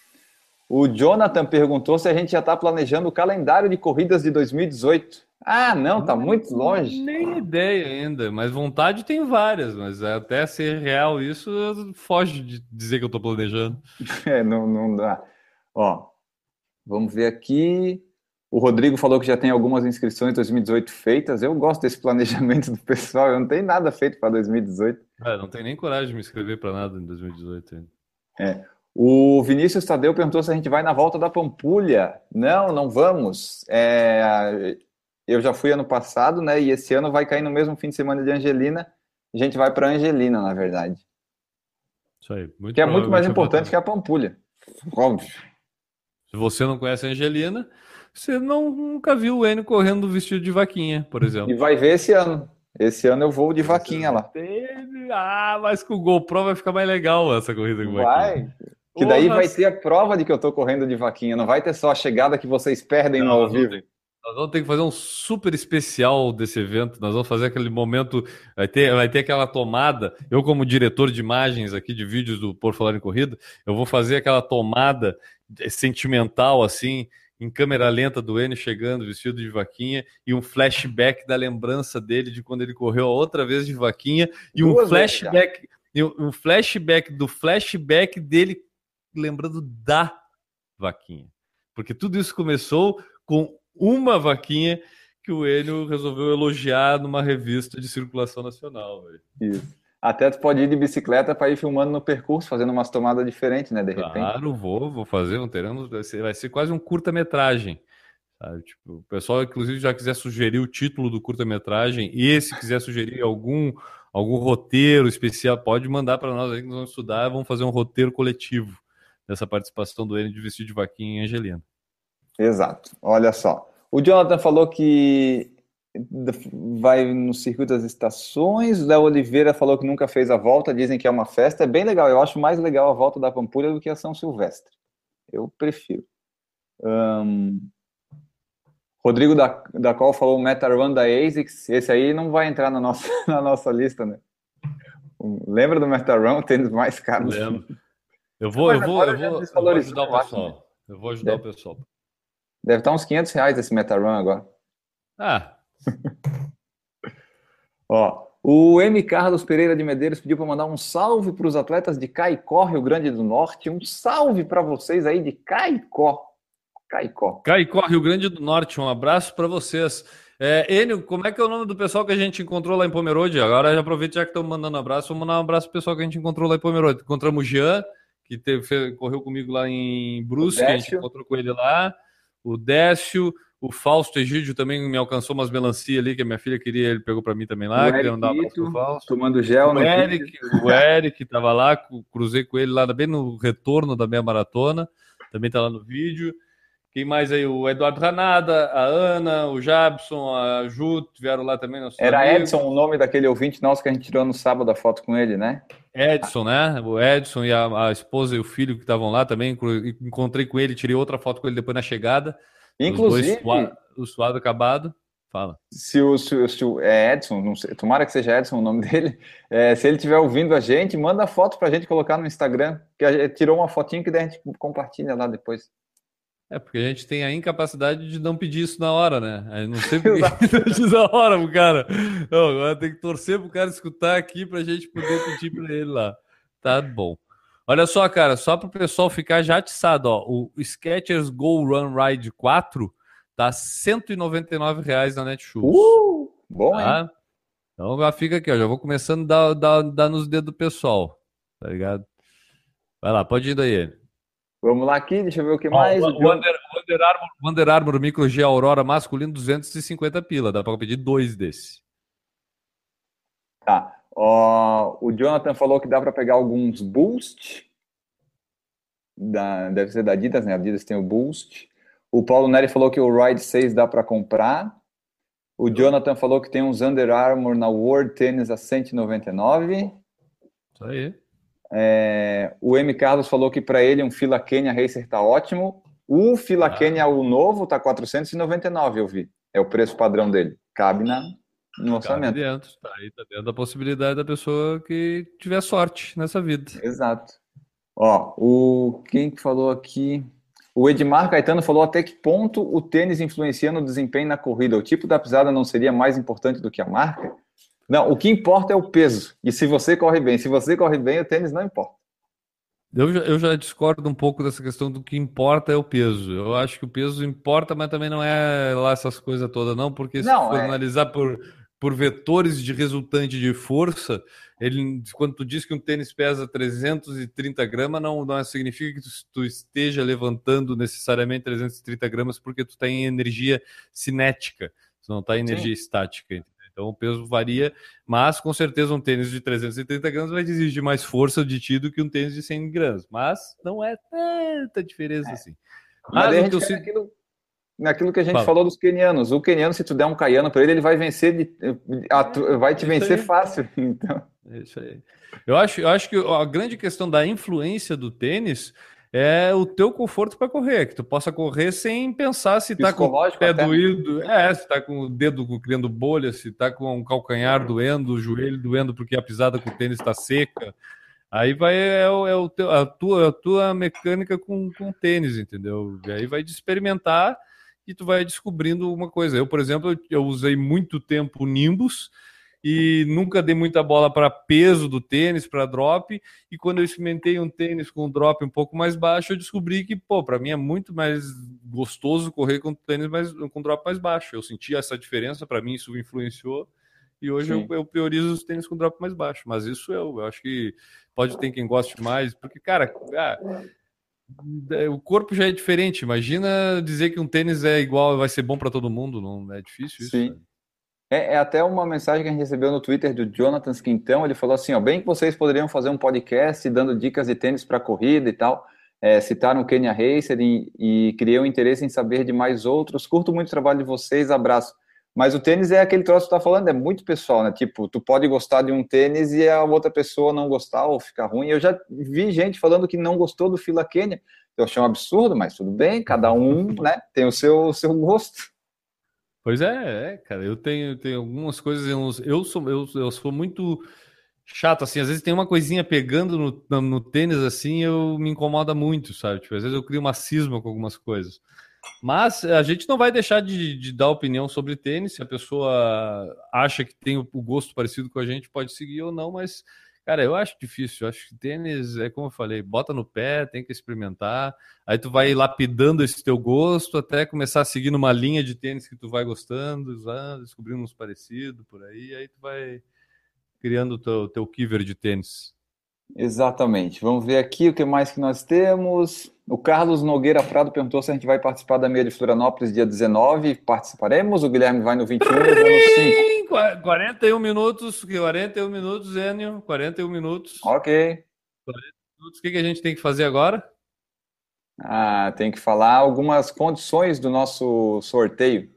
O Jonathan perguntou se a gente já está planejando o calendário de corridas de 2018. Ah, não, tá muito longe. Nem ideia ainda, mas vontade tem várias, mas até ser real isso foge de dizer que eu tô planejando. É, não, não dá. Ó, vamos ver aqui. O Rodrigo falou que já tem algumas inscrições 2018 feitas. Eu gosto desse planejamento do pessoal. Eu não tenho nada feito para 2018. É, não tenho nem coragem de me inscrever para nada em 2018 ainda. É. O Vinícius Tadeu perguntou se a gente vai na volta da Pampulha. Não, não vamos. É, eu já fui ano passado, né? E esse ano vai cair no mesmo fim de semana de Angelina. A gente vai para Angelina, na verdade. Isso aí. Muito que é muito mais importante que a Pampulha. Óbvio. Se você não conhece a Angelina, você não, nunca viu o Enio correndo vestido de vaquinha, por exemplo. E vai ver esse ano. Esse ano eu vou de vaquinha lá. Ah, mas com o GoPro vai ficar mais legal essa corrida com vai. vaquinha. Que daí vai ter a prova de que eu tô correndo de vaquinha. Não vai ter só a chegada que vocês perdem não, no ao vivo. Nós vamos ter que fazer um super especial desse evento. Nós vamos fazer aquele momento. Vai ter, vai ter aquela tomada. Eu, como diretor de imagens aqui de vídeos do Por Falar em Corrida, eu vou fazer aquela tomada sentimental, assim, em câmera lenta do Enio chegando, vestido de vaquinha, e um flashback da lembrança dele de quando ele correu a outra vez de vaquinha, e um Duas flashback. Vezes, um flashback do flashback dele lembrando da vaquinha. Porque tudo isso começou com uma vaquinha que o Enio resolveu elogiar numa revista de circulação nacional. Véio. Isso. Até tu pode ir de bicicleta para ir filmando no percurso, fazendo umas tomadas diferentes, né? De repente. Claro, vou, vou fazer, um teremos, vai ser, vai ser quase um curta-metragem. Tipo, o pessoal, inclusive, já quiser sugerir o título do curta-metragem e se quiser sugerir algum, algum roteiro especial, pode mandar para nós aí que nós vamos estudar, vamos fazer um roteiro coletivo dessa participação do Enio de vestido de vaquinha em Angelina. Exato. Olha só. O Jonathan falou que vai no circuito das estações. Léo Oliveira falou que nunca fez a volta, dizem que é uma festa. É bem legal. Eu acho mais legal a volta da Pampulha do que a São Silvestre. Eu prefiro. Um... Rodrigo da, da qual falou o Meta Run da ASICS. Esse aí não vai entrar na nossa, na nossa lista, né? Lembra do Meta Run, o tênis mais caro? Lembro. Eu vou, eu vou, eu vou, eu vou ajudar o pessoal. Eu vou ajudar deve, o pessoal. Deve estar uns 500 reais esse Meta Run agora. Ah. Ó, o M. Carlos Pereira de Medeiros pediu para mandar um salve para os atletas de Caicó, Rio Grande do Norte. Um salve para vocês aí de Caicó. Caicó. Caicó, Rio Grande do Norte. Um abraço para vocês. É, Enio, como é que é o nome do pessoal que a gente encontrou lá em Pomerode? Agora já aproveita já que estão mandando um abraço, vamos mandar um abraço pro pessoal que a gente encontrou lá em Pomerode. Encontramos o Jean, que teve, correu comigo lá em Brusque, a gente encontrou com ele lá. O Décio, o Fausto Egídio também me alcançou umas melancia ali que a minha filha queria, ele pegou para mim também lá. Queria mandar um Fausto. Tomando gel, o Eric, o Eric estava lá, cruzei com ele lá bem no retorno da minha maratona, também está lá no vídeo. Quem mais aí? O Eduardo Ranada, a Ana, o Jabson, a Ju, vieram lá também. Era amigos. Edson o nome daquele ouvinte nosso que a gente tirou no sábado a foto com ele, né? Edson, né? O Edson e a, a esposa e o filho que estavam lá também. Encontrei com ele, tirei outra foto com ele depois na chegada. Inclusive. o suado acabado. Fala. Se o, se, se o é Edson, não sei, tomara que seja Edson o nome dele, é, se ele estiver ouvindo a gente, manda foto para a gente colocar no Instagram, que a gente tirou uma fotinho que daí a gente compartilha lá depois. É, porque a gente tem a incapacidade de não pedir isso na hora, né? Aí não sei por que não diz na hora pro cara. Não, agora tem que torcer pro cara escutar aqui pra gente poder pedir pra ele lá. Tá bom. Olha só, cara, só para o pessoal ficar já atiçado, ó, o Skechers Go Run Ride 4 tá 199 reais na Netshoes. Uh, bom, tá? hein? Então já fica aqui, ó, já vou começando a dar, dar, dar nos dedos do pessoal, tá ligado? Vai lá, pode ir daí. Vamos lá aqui, deixa eu ver o que mais. o, o, Under, o, Under Armour, Under Armour Micro G Aurora masculino 250 pila, dá para pedir dois desse. Tá. O Jonathan falou que dá para pegar alguns boost. Da, deve ser da Adidas, né? A Adidas tem o boost. O Paulo Neri falou que o Ride 6 dá para comprar. O Jonathan falou que tem uns Under Armour na World Tennis a 199. Isso aí. É, o M. Carlos falou que para ele um Fila Kenya Racer tá ótimo. O Fila ah. Kenya, o novo, tá 499, eu vi. É o preço padrão dele. Cabe na, no orçamento. Cabe dentro, tá aí, tá dentro da possibilidade da pessoa que tiver sorte nessa vida. Exato. Ó, o quem que falou aqui? O Edmar Caetano falou até que ponto o tênis influencia no desempenho na corrida. O tipo da pisada não seria mais importante do que a marca? Não, o que importa é o peso. E se você corre bem, se você corre bem, o tênis não importa. Eu já, eu já discordo um pouco dessa questão do que importa é o peso. Eu acho que o peso importa, mas também não é lá essas coisas todas, não, porque se não, for é... analisar por, por vetores de resultante de força, ele, quando tu diz que um tênis pesa 330 gramas, não, não significa que tu, tu esteja levantando necessariamente 330 gramas porque tu está em energia cinética, tu não está em energia Sim. estática. Então o peso varia, mas com certeza um tênis de 330 gramas vai exigir mais força de ti do que um tênis de 100 gramas, mas não é tanta diferença é. assim. Mas, mas o que eu aquilo naquilo que a gente Fala. falou dos quenianos. O queniano, se tu der um caiano para ele, ele vai vencer, de, vai te vencer aí. fácil. Então. Isso aí. Eu acho, eu acho que a grande questão da influência do tênis é o teu conforto para correr, que tu possa correr sem pensar se tá com o pé até. doído, é, se tá com o dedo criando bolha, se tá com o calcanhar doendo, o joelho doendo porque a pisada com o tênis está seca. Aí vai é, é o teu, a, tua, a tua mecânica com, com tênis, entendeu? E aí vai de experimentar e tu vai descobrindo uma coisa. Eu, por exemplo, eu usei muito tempo Nimbus e nunca dei muita bola para peso do tênis, para drop. E quando eu experimentei um tênis com um drop um pouco mais baixo, eu descobri que, pô, para mim é muito mais gostoso correr com tênis mais, com drop mais baixo. Eu senti essa diferença, para mim isso influenciou. E hoje eu, eu, priorizo os tênis com drop mais baixo. Mas isso eu, eu acho que pode ter quem goste mais, porque, cara, ah, é, o corpo já é diferente. Imagina dizer que um tênis é igual, vai ser bom para todo mundo. Não é difícil isso. Sim. Né? É, é, até uma mensagem que a gente recebeu no Twitter do Jonathan Quintão. Ele falou assim: ó, bem que vocês poderiam fazer um podcast dando dicas de tênis para corrida e tal. é, citaram o Kenya Racer e, e criei um interesse em saber de mais outros. Curto muito o trabalho de vocês, abraço. Mas o tênis é aquele troço que tu tá falando, é muito pessoal, né? Tipo, tu pode gostar de um tênis e a outra pessoa não gostar ou ficar ruim. Eu já vi gente falando que não gostou do Fila Kenya. Eu achei um absurdo, mas tudo bem, cada um, né, tem o seu, o seu gosto. Pois é, é, cara, eu tenho, tenho algumas coisas, eu sou, eu, eu sou muito chato, assim, às vezes tem uma coisinha pegando no, no, no tênis, assim, eu me incomoda muito, sabe? Tipo, às vezes eu crio uma cisma com algumas coisas. Mas a gente não vai deixar de, de, dar opinião sobre tênis. Se a pessoa acha que tem o gosto parecido com a gente, pode seguir ou não, mas, cara, eu acho difícil. Eu acho que tênis é como eu falei, bota no pé, tem que experimentar. Aí tu vai lapidando esse teu gosto até começar a seguir numa linha de tênis que tu vai gostando, usando, descobrindo uns parecidos por aí. Aí tu vai criando o teu, teu kiver de tênis. Exatamente. Vamos ver aqui o que mais que nós temos. O Carlos Nogueira Prado perguntou se a gente vai participar da meia de Florianópolis dia 19. Participaremos. O Guilherme vai no 21. Sim, 41 minutos. 41 minutos, Enio. 41 minutos. Ok. 40 minutos. O que, que a gente tem que fazer agora? Ah, tem que falar algumas condições do nosso sorteio.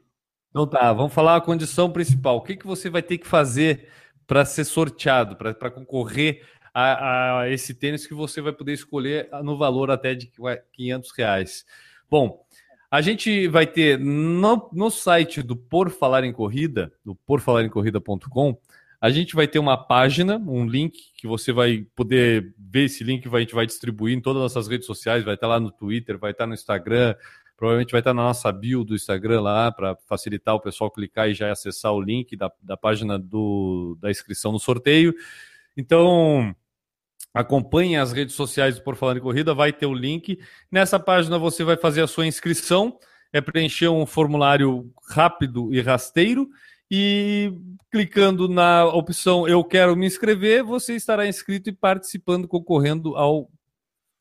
Então tá, vamos falar a condição principal. O que, que você vai ter que fazer para ser sorteado, para concorrer a, a, esse tênis que você vai poder escolher no valor até de 500 reais. Bom, a gente vai ter no, no site do Por Falar em Corrida, do porfalarencorrida.com, a gente vai ter uma página, um link que você vai poder ver esse link, a gente vai distribuir em todas as nossas redes sociais, vai estar lá no Twitter, vai estar no Instagram, provavelmente vai estar na nossa bio do Instagram lá para facilitar o pessoal clicar e já acessar o link da, da página do, da inscrição no sorteio. Então, Acompanhe as redes sociais do Por Falar em Corrida, vai ter o link. Nessa página você vai fazer a sua inscrição, é preencher um formulário rápido e rasteiro e clicando na opção Eu quero me inscrever, você estará inscrito e participando, concorrendo ao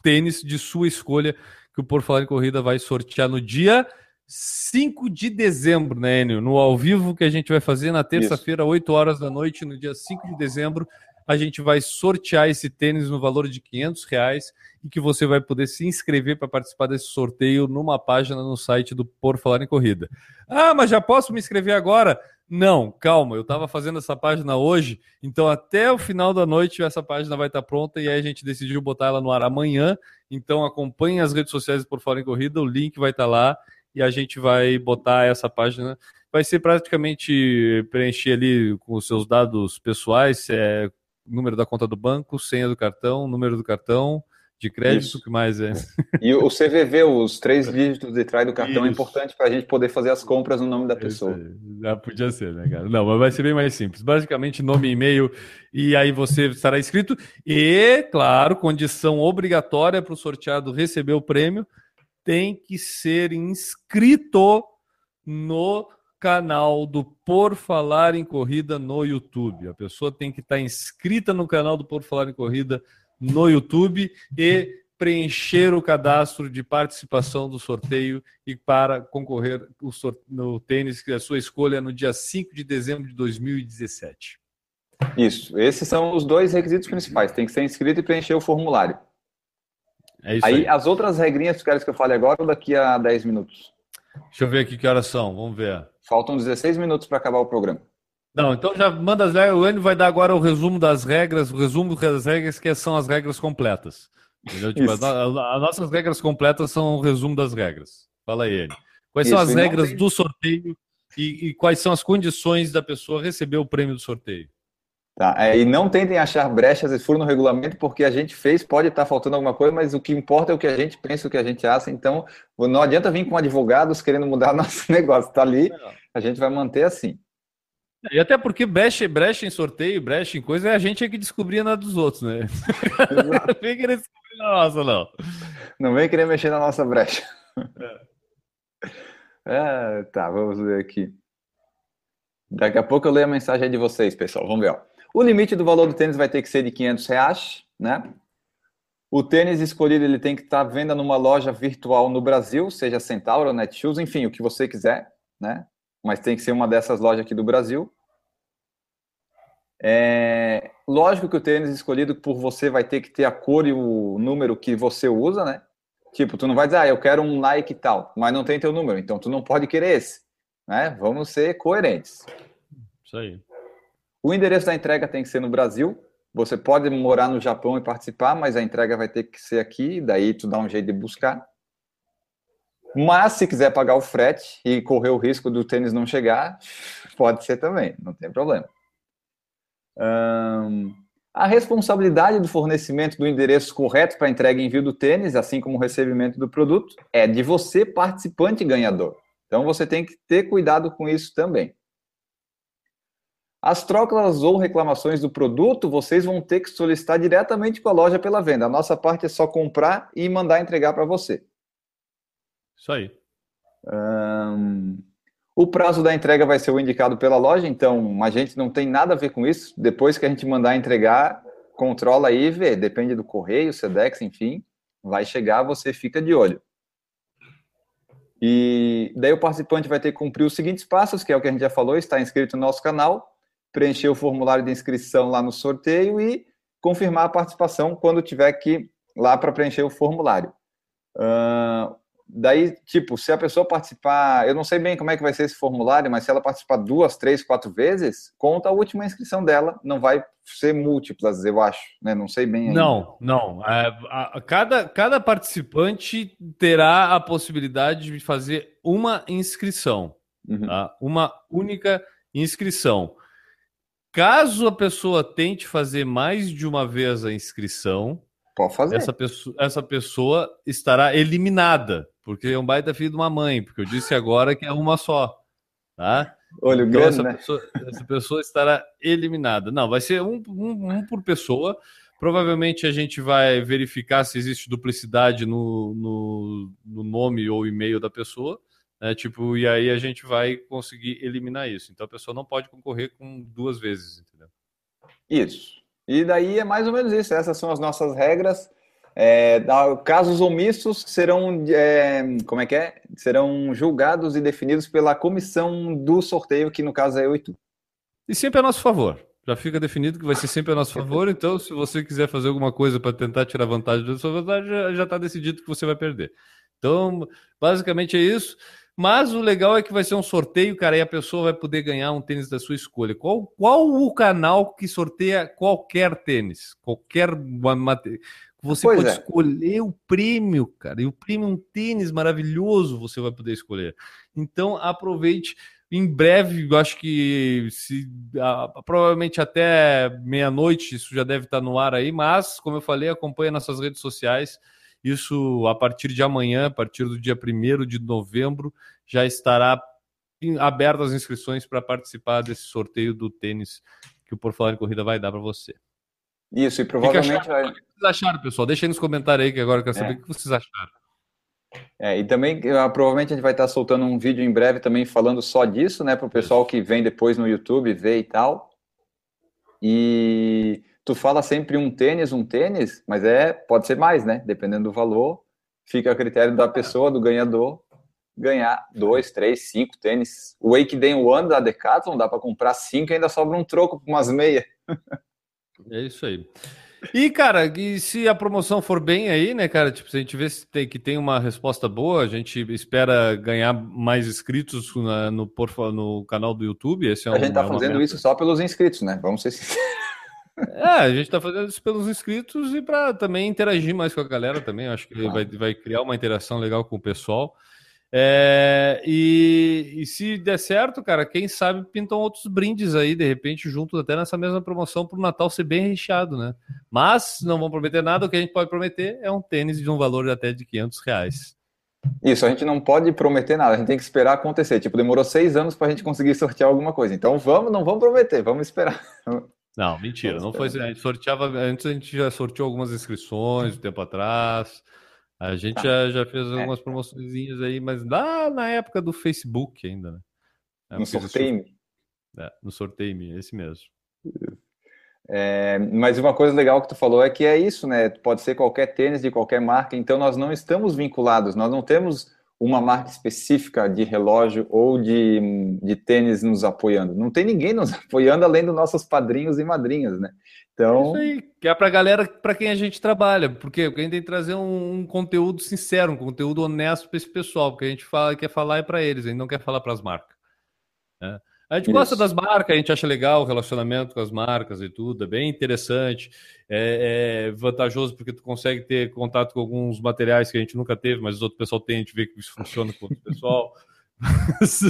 tênis de sua escolha que o Por Falar em Corrida vai sortear no dia 5 de dezembro, né, Enio? No ao vivo que a gente vai fazer na terça-feira, 8 horas da noite, no dia 5 de dezembro a gente vai sortear esse tênis no valor de 500 reais e que você vai poder se inscrever para participar desse sorteio numa página no site do Por Falar em Corrida. Ah, mas já posso me inscrever agora? Não, calma, eu estava fazendo essa página hoje, então até o final da noite essa página vai estar tá pronta e aí a gente decidiu botar ela no ar amanhã. Então acompanhe as redes sociais do Por Falar em Corrida, o link vai estar tá lá e a gente vai botar essa página. Vai ser praticamente preencher ali com os seus dados pessoais, é, número da conta do banco, senha do cartão, número do cartão de crédito, o que mais é? E o CVV, os três dígitos de trás do cartão, é Isso. é importante para a gente poder fazer as compras no nome da pessoa. Já podia ser, né, cara? Não, mas vai ser bem mais simples. Basicamente, nome e e-mail, e aí você estará inscrito. E, claro, condição obrigatória para o sorteado receber o prêmio, tem que ser inscrito no canal do Por Falar em Corrida no YouTube. A pessoa tem que estar inscrita no canal do Por Falar em Corrida no YouTube e preencher o cadastro de participação do sorteio e para concorrer no tênis que é a sua escolha no dia 5 de dezembro de 2017. Isso, esses são os dois requisitos principais. Tem que ser inscrito e preencher o formulário. É isso aí, aí. as outras regrinhas que queres que eu fale agora ou daqui a 10 minutos? Deixa eu ver aqui que horas são, vamos ver. Faltam 16 minutos para acabar o programa. Não, então já manda as regras. O Enio vai dar agora o resumo das regras, o resumo das regras que são as regras completas. Tipo, as, as, nossas regras completas são o resumo das regras. Fala aí, Enio. Quais Isso, são as regras tem... do sorteio e, e, quais são as condições da pessoa receber o prêmio do sorteio? Tá, é, e não tentem achar brechas e furos no regulamento, porque a gente fez, pode estar faltando alguma coisa, mas o que importa é o que a gente pensa, o que a gente acha. Então, não adianta vir com advogados querendo mudar nosso negócio. Está ali, a gente vai manter assim. E até porque brecha, brecha em sorteio, brecha em coisa, é a gente é que descobria nada dos outros, né? não vem querer descobrir na nossa, não. Não vem querer mexer na nossa brecha. É. é, tá, vamos ver aqui. Daqui a pouco eu leio a mensagem de vocês, pessoal. Vamos ver. Ó. O limite do valor do tênis vai ter que ser de 500 reais, né? O tênis escolhido ele tem que estar à venda numa loja virtual no Brasil, seja Centauro, Netshoes, enfim, o que você quiser, né? Mas tem que ser uma dessas lojas aqui do Brasil. É... Lógico que o tênis escolhido por você vai ter que ter a cor e o número que você usa, né? Tipo, tu não vai dizer, ah, eu quero um like e tal, mas não tem teu número, então tu não pode querer esse. Né? Vamos ser coerentes. Isso aí. O endereço da entrega tem que ser no Brasil. Você pode morar no Japão e participar, mas a entrega vai ter que ser aqui, daí tu dá um jeito de buscar. Mas se quiser pagar o frete e correr o risco do tênis não chegar, pode ser também, não tem problema. a responsabilidade do fornecimento do endereço correto para entrega e envio do tênis, assim como o recebimento do produto, é de você, participante ganhador. Então você tem que ter cuidado com isso também. As trocas ou reclamações do produto, vocês vão ter que solicitar diretamente com a loja pela venda. A nossa parte é só comprar e mandar entregar para você. Isso aí. Um, o prazo da entrega vai ser o indicado pela loja, então a gente não tem nada a ver com isso. Depois que a gente mandar entregar, controla aí e vê. Depende do correio, Sedex, enfim. Vai chegar, você fica de olho. E daí o participante vai ter que cumprir os seguintes passos, que é o que a gente já falou, está inscrito no nosso canal, preencher o formulário de inscrição lá no sorteio e confirmar a participação quando tiver que lá para preencher o formulário. Uh, daí, tipo, se a pessoa participar, eu não sei bem como é que vai ser esse formulário, mas se ela participar duas, três, quatro vezes, conta a última inscrição dela, não vai ser múltiplas, eu acho, né? Não sei bem. Ainda. Não, não. É, a, a, cada, cada participante terá a possibilidade de fazer uma inscrição, uhum. tá? uma única inscrição. Caso a pessoa tente fazer mais de uma vez a inscrição, Pode fazer. Essa pessoa, essa pessoa estará eliminada, porque é um baita filho de uma mãe, porque eu disse agora que é uma só. Tá? Olho então, grande, essa, né? pessoa, essa pessoa estará eliminada. Não, vai ser um, um, um, por pessoa. Provavelmente a gente vai verificar se existe duplicidade no, no, no nome ou e-mail da pessoa. Né? Tipo, e aí a gente vai conseguir eliminar isso. Então a pessoa não pode concorrer com duas vezes, entendeu? Isso. E daí é mais ou menos isso. Essas são as nossas regras. É, casos omissos serão, é, como é que é? Serão julgados e definidos pela comissão do sorteio, que no caso é eu e tu. E sempre a nosso favor. Já fica definido que vai ser sempre a nosso favor. Então, se você quiser fazer alguma coisa para tentar tirar vantagem da sua vantagem, já está decidido que você vai perder. Então, basicamente é isso. Mas o legal é que vai ser um sorteio, cara, e a pessoa vai poder ganhar um tênis da sua escolha. Qual, qual o canal que sorteia qualquer tênis? Qualquer você pois pode é. escolher o prêmio, cara. E o prêmio é um tênis maravilhoso, você vai poder escolher. Então aproveite. Em breve, eu acho que se, provavelmente até meia-noite isso já deve estar no ar aí, mas, como eu falei, acompanha nossas redes sociais isso a partir de amanhã, a partir do dia 1 de novembro, já estará abertas as inscrições para participar desse sorteio do tênis que o Por Falar em Corrida vai dar para você. Isso, e provavelmente vai. O que vocês acharam, pessoal? Deixa aí nos comentários aí que agora eu quero saber é. o que vocês acharam. É, e também, ah, provavelmente a gente vai estar soltando um vídeo em breve também falando só disso, né, para o pessoal que vem depois no YouTube ver e tal. E tu fala sempre um tênis, um tênis, mas é pode ser mais, né? Dependendo do valor, fica a critério da pessoa, do ganhador, ganhar dois, três, cinco tênis. O Wake Day One da Decathlon dá para comprar cinco e ainda sobra um troco com umas meias. é isso aí. E, cara, e se a promoção for bem aí, né, cara? Tipo, se a gente vê se tem, que tem uma resposta boa, a gente espera ganhar mais inscritos na, no, no canal do YouTube. Esse é a gente tá é fazendo isso só pelos inscritos, né? Vamos ser sinceros. É, a gente tá fazendo isso pelos inscritos e para também interagir mais com a galera também. Acho que vai, vai criar uma interação legal com o pessoal. É, e, e, se der certo, cara, quem sabe pintam outros brindes aí, de repente, junto até nessa mesma promoção para o Natal ser bem recheado, né? Mas não vão prometer nada, o que a gente pode prometer é um tênis de um valor até de 500 reais. Isso, a gente não pode prometer nada, a gente tem que esperar acontecer. Tipo, demorou seis anos para a gente conseguir sortear alguma coisa. Então vamos, não vamos prometer, vamos esperar. Não, mentira. Não foi. Assim. A gente sorteava. Antes a gente já sorteou algumas inscrições um tempo atrás. A gente tá. já, já fez é. algumas é. promoções aí, mas lá na época do Facebook ainda, né? É, no sorteio? É, no sorteio, esse mesmo. É, mas uma coisa legal que tu falou é que é isso, né? Pode ser qualquer tênis de qualquer marca, então nós não estamos vinculados, nós não temos uma marca específica de relógio ou de, de tênis nos apoiando. Não tem ninguém nos apoiando além dos nossos padrinhos e madrinhas, né? Então. Isso aí, que é para a galera para quem a gente trabalha, porque a gente tem que trazer um, um conteúdo sincero, um conteúdo honesto para esse pessoal, porque a gente fala, quer falar é para eles, a gente não quer falar para as marcas. Né? A gente Isso. gosta das marcas, a gente acha legal o relacionamento com as marcas e tudo, é bem interessante, é, é, vantajoso porque tu consegue ter contato com alguns materiais que a gente nunca teve, mas os outros pessoal tem, a gente vê que isso funciona com o pessoal. Mas,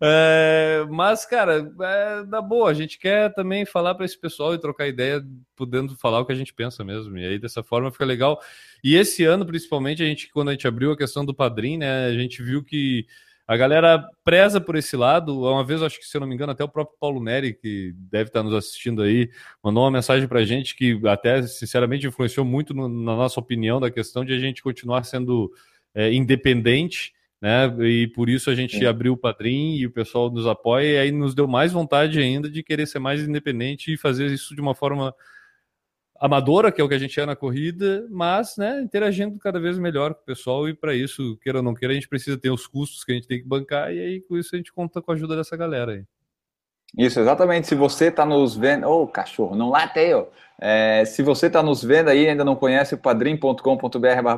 é, mas, cara, é da boa, a gente quer também falar para esse pessoal e trocar ideia, podendo falar o que a gente pensa mesmo. E aí, dessa forma, fica legal. E esse ano, principalmente, a gente, quando a gente abriu a questão do padrinho, né, a gente viu que a galera preza por esse lado. Uma vez, acho que, se eu não me engano, até o próprio Paulo Neri, que deve estar nos assistindo aí, mandou uma mensagem para a gente que até, sinceramente, influenciou muito no, na nossa opinião da questão de a gente continuar sendo é, independente né? E por isso a gente Sim. abriu o Padrim e o pessoal nos apoia, e aí nos deu mais vontade ainda de querer ser mais independente e fazer isso de uma forma amadora, que é o que a gente é na corrida, mas né, interagindo cada vez melhor com o pessoal, e para isso, queira ou não queira, a gente precisa ter os custos que a gente tem que bancar, e aí com isso a gente conta com a ajuda dessa galera aí. Isso, exatamente. Se você está nos vendo. Ô, oh, cachorro, não late ó. É, se você está nos vendo aí e ainda não conhece o padrim.com.br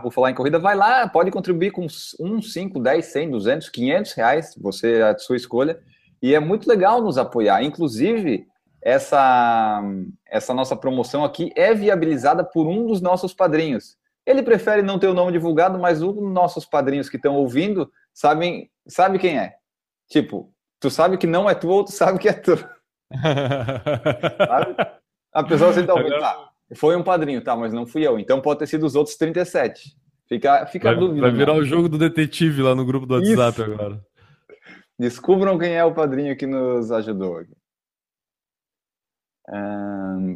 por falar em corrida, vai lá, pode contribuir com 1, 5, 10, 100, 200, 500 reais, você a sua escolha. E é muito legal nos apoiar. Inclusive, essa, essa nossa promoção aqui é viabilizada por um dos nossos padrinhos. Ele prefere não ter o nome divulgado, mas um dos nossos padrinhos que estão ouvindo sabem, sabe quem é. Tipo, tu sabe que não é tu ou tu sabe que é tu. sabe? A pessoa assim, então, tá, foi um padrinho, tá, mas não fui eu. Então pode ter sido os outros 37. Fica, fica vai, a dúvida. Vai virar o jogo do detetive lá no grupo do WhatsApp Isso. agora. Descubram quem é o padrinho que nos ajudou.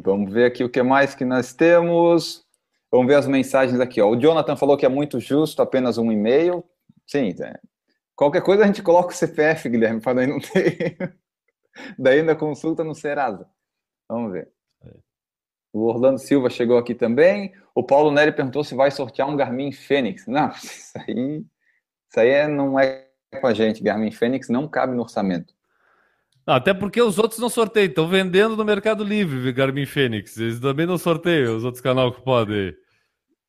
Vamos ver aqui o que mais que nós temos. Vamos ver as mensagens aqui. Ó. O Jonathan falou que é muito justo, apenas um e-mail. Sim, é, Qualquer coisa a gente coloca o CPF, Guilherme, para daí não ter. daí ainda consulta no Serasa. Vamos ver. É. O Orlando Silva chegou aqui também. O Paulo Nery perguntou se vai sortear um Garmin Fênix. Não, isso aí, isso aí é, não é com a gente. Garmin Fênix não cabe no orçamento. Até porque os outros não sorteiam, estão vendendo no Mercado Livre Garmin Fênix. Eles também não sorteiam, os outros canais que podem.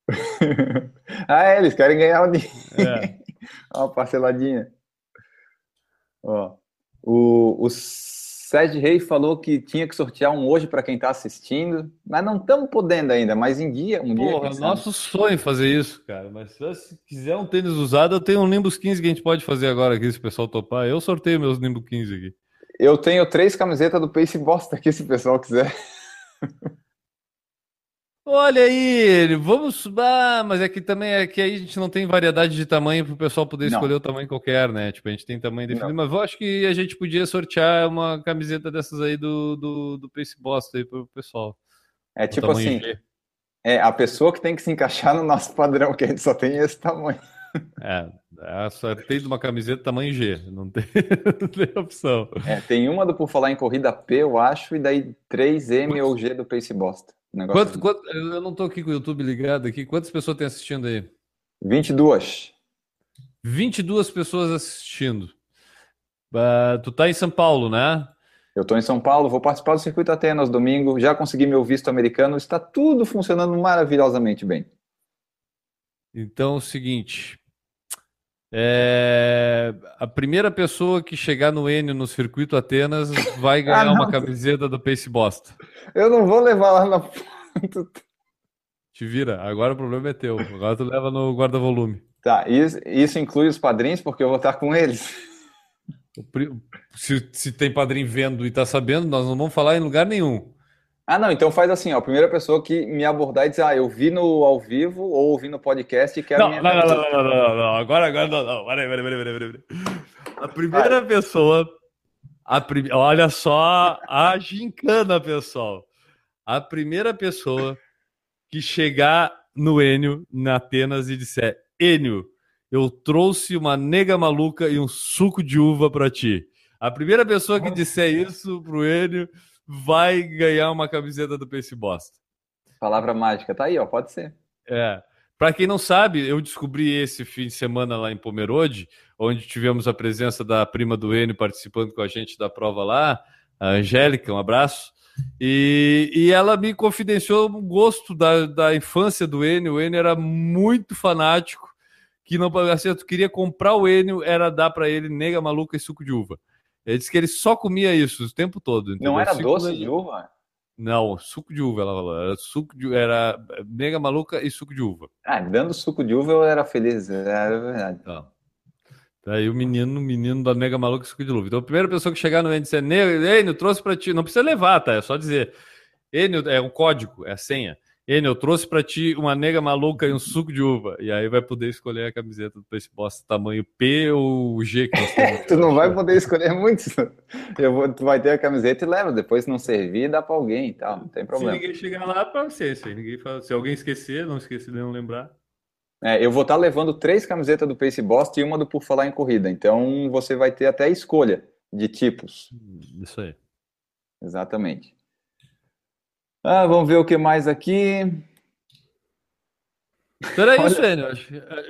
ah, é, eles querem ganhar o dinheiro. É. Uma parceladinha. Ó, o, o Sérgio Rei falou que tinha que sortear um hoje para quem está assistindo, mas não estamos podendo ainda, mas em dia, um Porra, dia. nosso sonho fazer isso, cara. Mas se quiser um tênis usado, eu tenho um Nimbus 15 que a gente pode fazer agora aqui, se o pessoal topar. Eu sorteio meus Nimbus 15 aqui. Eu tenho três camisetas do Pace Bosta aqui, se o pessoal quiser. Olha aí, vamos. Ah, mas é que também é que aí a gente não tem variedade de tamanho para o pessoal poder não. escolher o tamanho qualquer, né? Tipo, a gente tem tamanho definido, não. mas eu acho que a gente podia sortear uma camiseta dessas aí do, do, do Pace Bosta aí pro pessoal. É tipo assim, G. é a pessoa que tem que se encaixar no nosso padrão, que a gente só tem esse tamanho. É, é sorteio de uma camiseta tamanho G, não tem, não tem opção. É, tem uma do Por Falar em Corrida P, eu acho, e daí 3M ou G do Pace Bosta. Quanto, quanto, eu não estou aqui com o YouTube ligado aqui. Quantas pessoas tem assistindo aí? 22. 22 pessoas assistindo. Uh, tu tá em São Paulo, né? Eu estou em São Paulo, vou participar do Circuito Atenas domingo, já consegui meu visto americano, está tudo funcionando maravilhosamente bem. Então, é o seguinte, é... A primeira pessoa que chegar no N no circuito Atenas vai ah, ganhar ah, uma camiseta do Pace Bosta. Eu não vou levar lá na Te vira, agora o problema é teu. Agora tu leva no guarda-volume. Tá, isso, isso inclui os padrinhos, porque eu vou estar com eles. Se, se tem padrinho vendo e tá sabendo, nós não vamos falar em lugar nenhum. Ah, não, então faz assim, ó. A primeira pessoa que me abordar e dizer, ah, eu vi no ao vivo ou ouvi no podcast e quero. Não, minha... não, não, não, não, não, não, agora, agora, não, não. Peraí, peraí, peraí, peraí. A primeira pessoa. A prim... Olha só a gincana, pessoal. A primeira pessoa que chegar no Enio, na Atenas, e disser: Enio, eu trouxe uma nega maluca e um suco de uva para ti. A primeira pessoa que disser isso pro Enio vai ganhar uma camiseta do Pace Bosta. Palavra mágica, tá aí, ó, pode ser. É. Para quem não sabe, eu descobri esse fim de semana lá em Pomerode, onde tivemos a presença da prima do Enio participando com a gente da prova lá, a Angélica, um abraço. E, e ela me confidenciou o gosto da, da infância do Enio. O Enio era muito fanático, que não assim, eu queria comprar o Enio, era dar para ele nega maluca e suco de uva. Ele disse que ele só comia isso o tempo todo. Entendeu? Não era doce de uva? Não, suco de uva, ela falou. Era suco de era mega maluca e suco de uva. Ah, dando suco de uva eu era feliz, era verdade. Tá. Daí o menino, o menino da mega maluca e suco de uva. Então a primeira pessoa que chegar no índice é Enio, trouxe para ti. Não precisa levar, tá? É só dizer. Enio é um código, é a senha. Enio, eu trouxe para ti uma nega maluca e um suco de uva. E aí vai poder escolher a camiseta do Place Boss tamanho P ou G. tu não vai poder escolher muitos. Eu vou, tu vai ter a camiseta e leva. Depois, se não servir, dá para alguém e tal. Não tem problema. Se ninguém chegar lá, para você. Se, ninguém fala, se alguém esquecer, não esquecer de não lembrar. É, eu vou estar tá levando três camisetas do Pace Boss e uma do Por Falar em Corrida. Então, você vai ter até escolha de tipos. Isso aí. Exatamente. Ah, vamos ver o que mais aqui. Era Olha... isso, Enio.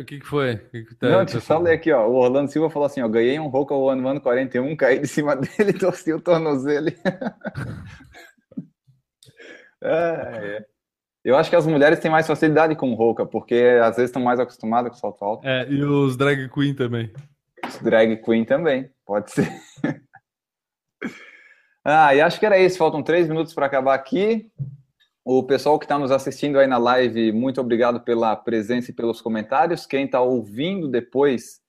O que, que foi? Que que tá, Não, deixa eu só ler aqui, ó. O Orlando Silva falou assim: ó, ganhei um Roca One One 41, caí de cima dele e torci o tornozelo. é, é. Eu acho que as mulheres têm mais facilidade com Roca, porque às vezes estão mais acostumadas com salto alto. É, e os drag queen também. Os drag queen também, pode ser. Ah, e acho que era isso. Faltam três minutos para acabar aqui. O pessoal que está nos assistindo aí na live, muito obrigado pela presença e pelos comentários. Quem está ouvindo depois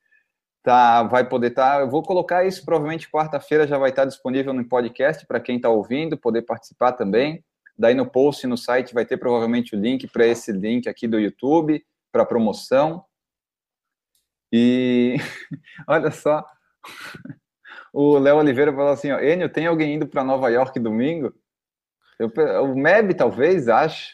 tá, vai poder estar. Tá, eu vou colocar isso provavelmente quarta-feira já vai estar tá disponível no podcast para quem está ouvindo, poder participar também. Daí no post no site vai ter provavelmente o link para esse link aqui do YouTube, para promoção. E olha só. O Léo Oliveira falou assim: ó, Enio, tem alguém indo para Nova York domingo? Eu, o MEB, talvez, acho.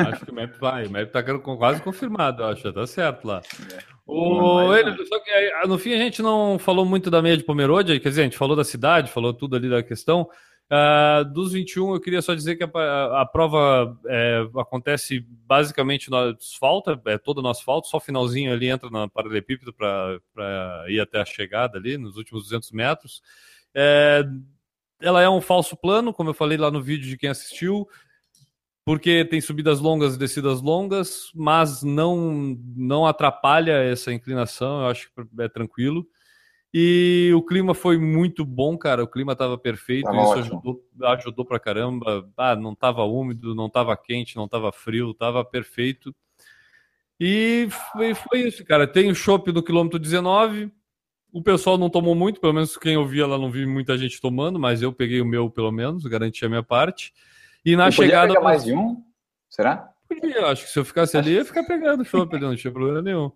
Acho que o MEB vai. O MEB está quase confirmado, acho. Tá certo lá. É. O, Enio, só que no fim a gente não falou muito da meia de Pomerode, quer dizer, a gente falou da cidade, falou tudo ali da questão. Uh, dos 21, eu queria só dizer que a, a, a prova é, acontece basicamente no asfalto, é todo no asfalto, só finalzinho ali entra na paralelepípedo para ir até a chegada ali, nos últimos 200 metros. É, ela é um falso plano, como eu falei lá no vídeo de quem assistiu, porque tem subidas longas e descidas longas, mas não, não atrapalha essa inclinação, eu acho que é tranquilo. E o clima foi muito bom, cara. O clima estava perfeito. Tava isso ajudou, ajudou pra caramba. Ah, não estava úmido, não estava quente, não estava frio, estava perfeito. E foi, foi, isso, cara. Tem o chopp do quilômetro 19. O pessoal não tomou muito, pelo menos quem eu vi lá não vi muita gente tomando, mas eu peguei o meu, pelo menos, garanti a minha parte. E na chegada. Pegar mais de um? Será? Podia, acho que se eu ficasse ali, ia ficar pegando chopp, não tinha problema nenhum.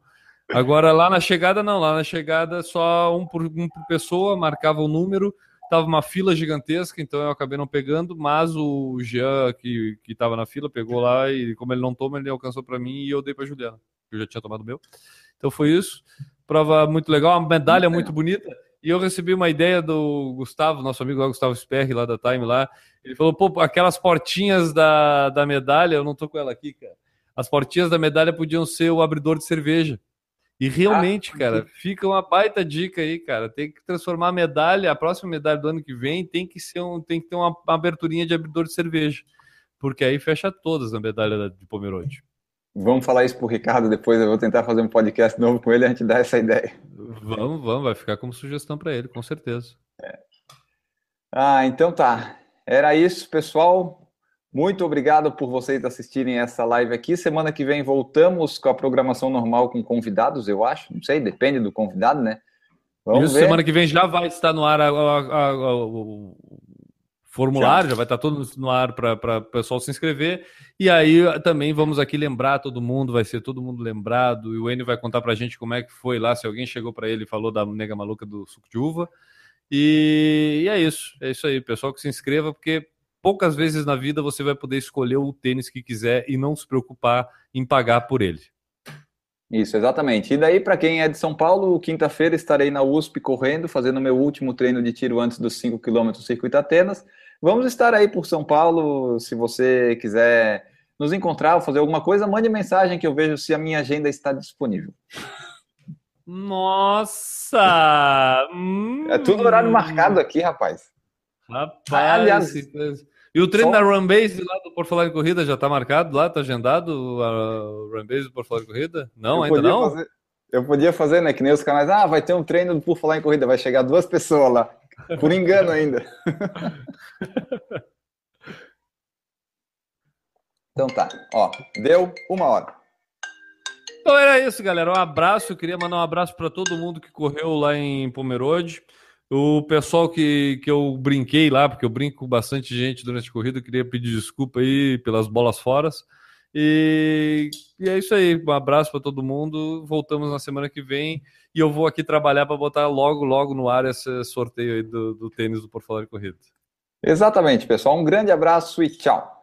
Agora lá na chegada não, lá na chegada só um por, um por pessoa, marcava o número, tava uma fila gigantesca, então eu acabei não pegando, mas o Jean que, que tava na fila pegou lá e como ele não toma, ele alcançou para mim e eu dei para Juliana, eu já tinha tomado o meu. Então foi isso. Prova muito legal, uma medalha muito bonita. E eu recebi uma ideia do Gustavo, nosso amigo lá, Gustavo Sperry, lá da Time lá. Ele falou, pô, aquelas portinhas da, da medalha, eu não tô com ela aqui, cara. As portinhas da medalha podiam ser o abridor de cerveja. E realmente, ah, cara, fica uma baita dica aí, cara. Tem que transformar a medalha, a próxima medalha do ano que vem tem que ser um, tem que ter uma, uma aberturinha de abridor de cerveja, porque aí fecha todas a medalha de Pomerode. Vamos falar isso pro Ricardo depois. Eu vou tentar fazer um podcast novo com ele a gente dá essa ideia. Vamos, vamos, vai ficar como sugestão para ele, com certeza. É. Ah, então tá. Era isso, pessoal. Muito obrigado por vocês assistirem essa live aqui. Semana que vem voltamos com a programação normal com convidados, eu acho. Não sei, depende do convidado, né? Vamos Isso, ver. semana que vem já vai estar no ar a, a, a, o formulário, já. já vai estar todo no ar para o pessoal se inscrever. E aí também vamos aqui lembrar todo mundo, vai ser todo mundo lembrado. E o Enio vai contar para a gente como é que foi lá, se alguém chegou para ele e falou da nega maluca do suco de uva. E, e é isso, é isso aí, pessoal que se inscreva, porque poucas vezes na vida você vai poder escolher o tênis que quiser e não se preocupar em pagar por ele. Isso, exatamente. E daí, para quem é de São Paulo, quinta-feira estarei na USP correndo, fazendo meu último treino de tiro antes dos 5 km do Circuito Atenas. Vamos estar aí por São Paulo, se você quiser nos encontrar ou fazer alguma coisa, mande mensagem que eu vejo se a minha agenda está disponível. Nossa! É tudo horário marcado aqui, rapaz. Rapaz, e o treino só... da Runbase lá do Por Falar em Corrida já está marcado lá? Está agendado o Runbase do Por Falar em Corrida? Não, eu ainda não? Fazer... Eu podia fazer, né? Que nem os canais. Ah, vai ter um treino do Por Falar em Corrida. Vai chegar duas pessoas lá. Por engano ainda. então tá. Ó, deu uma hora. Então era isso, galera. Um abraço. Eu queria mandar um abraço para todo mundo que correu lá em Pomerode. O pessoal que, que eu brinquei lá, porque eu brinco com bastante gente durante a corrida, eu queria pedir desculpa aí pelas bolas fora. E, e é isso aí. Um abraço para todo mundo. Voltamos na semana que vem. E eu vou aqui trabalhar para botar logo, logo no ar esse sorteio aí do, do tênis do Por Falar de Corrida. Exatamente, pessoal. Um grande abraço e tchau.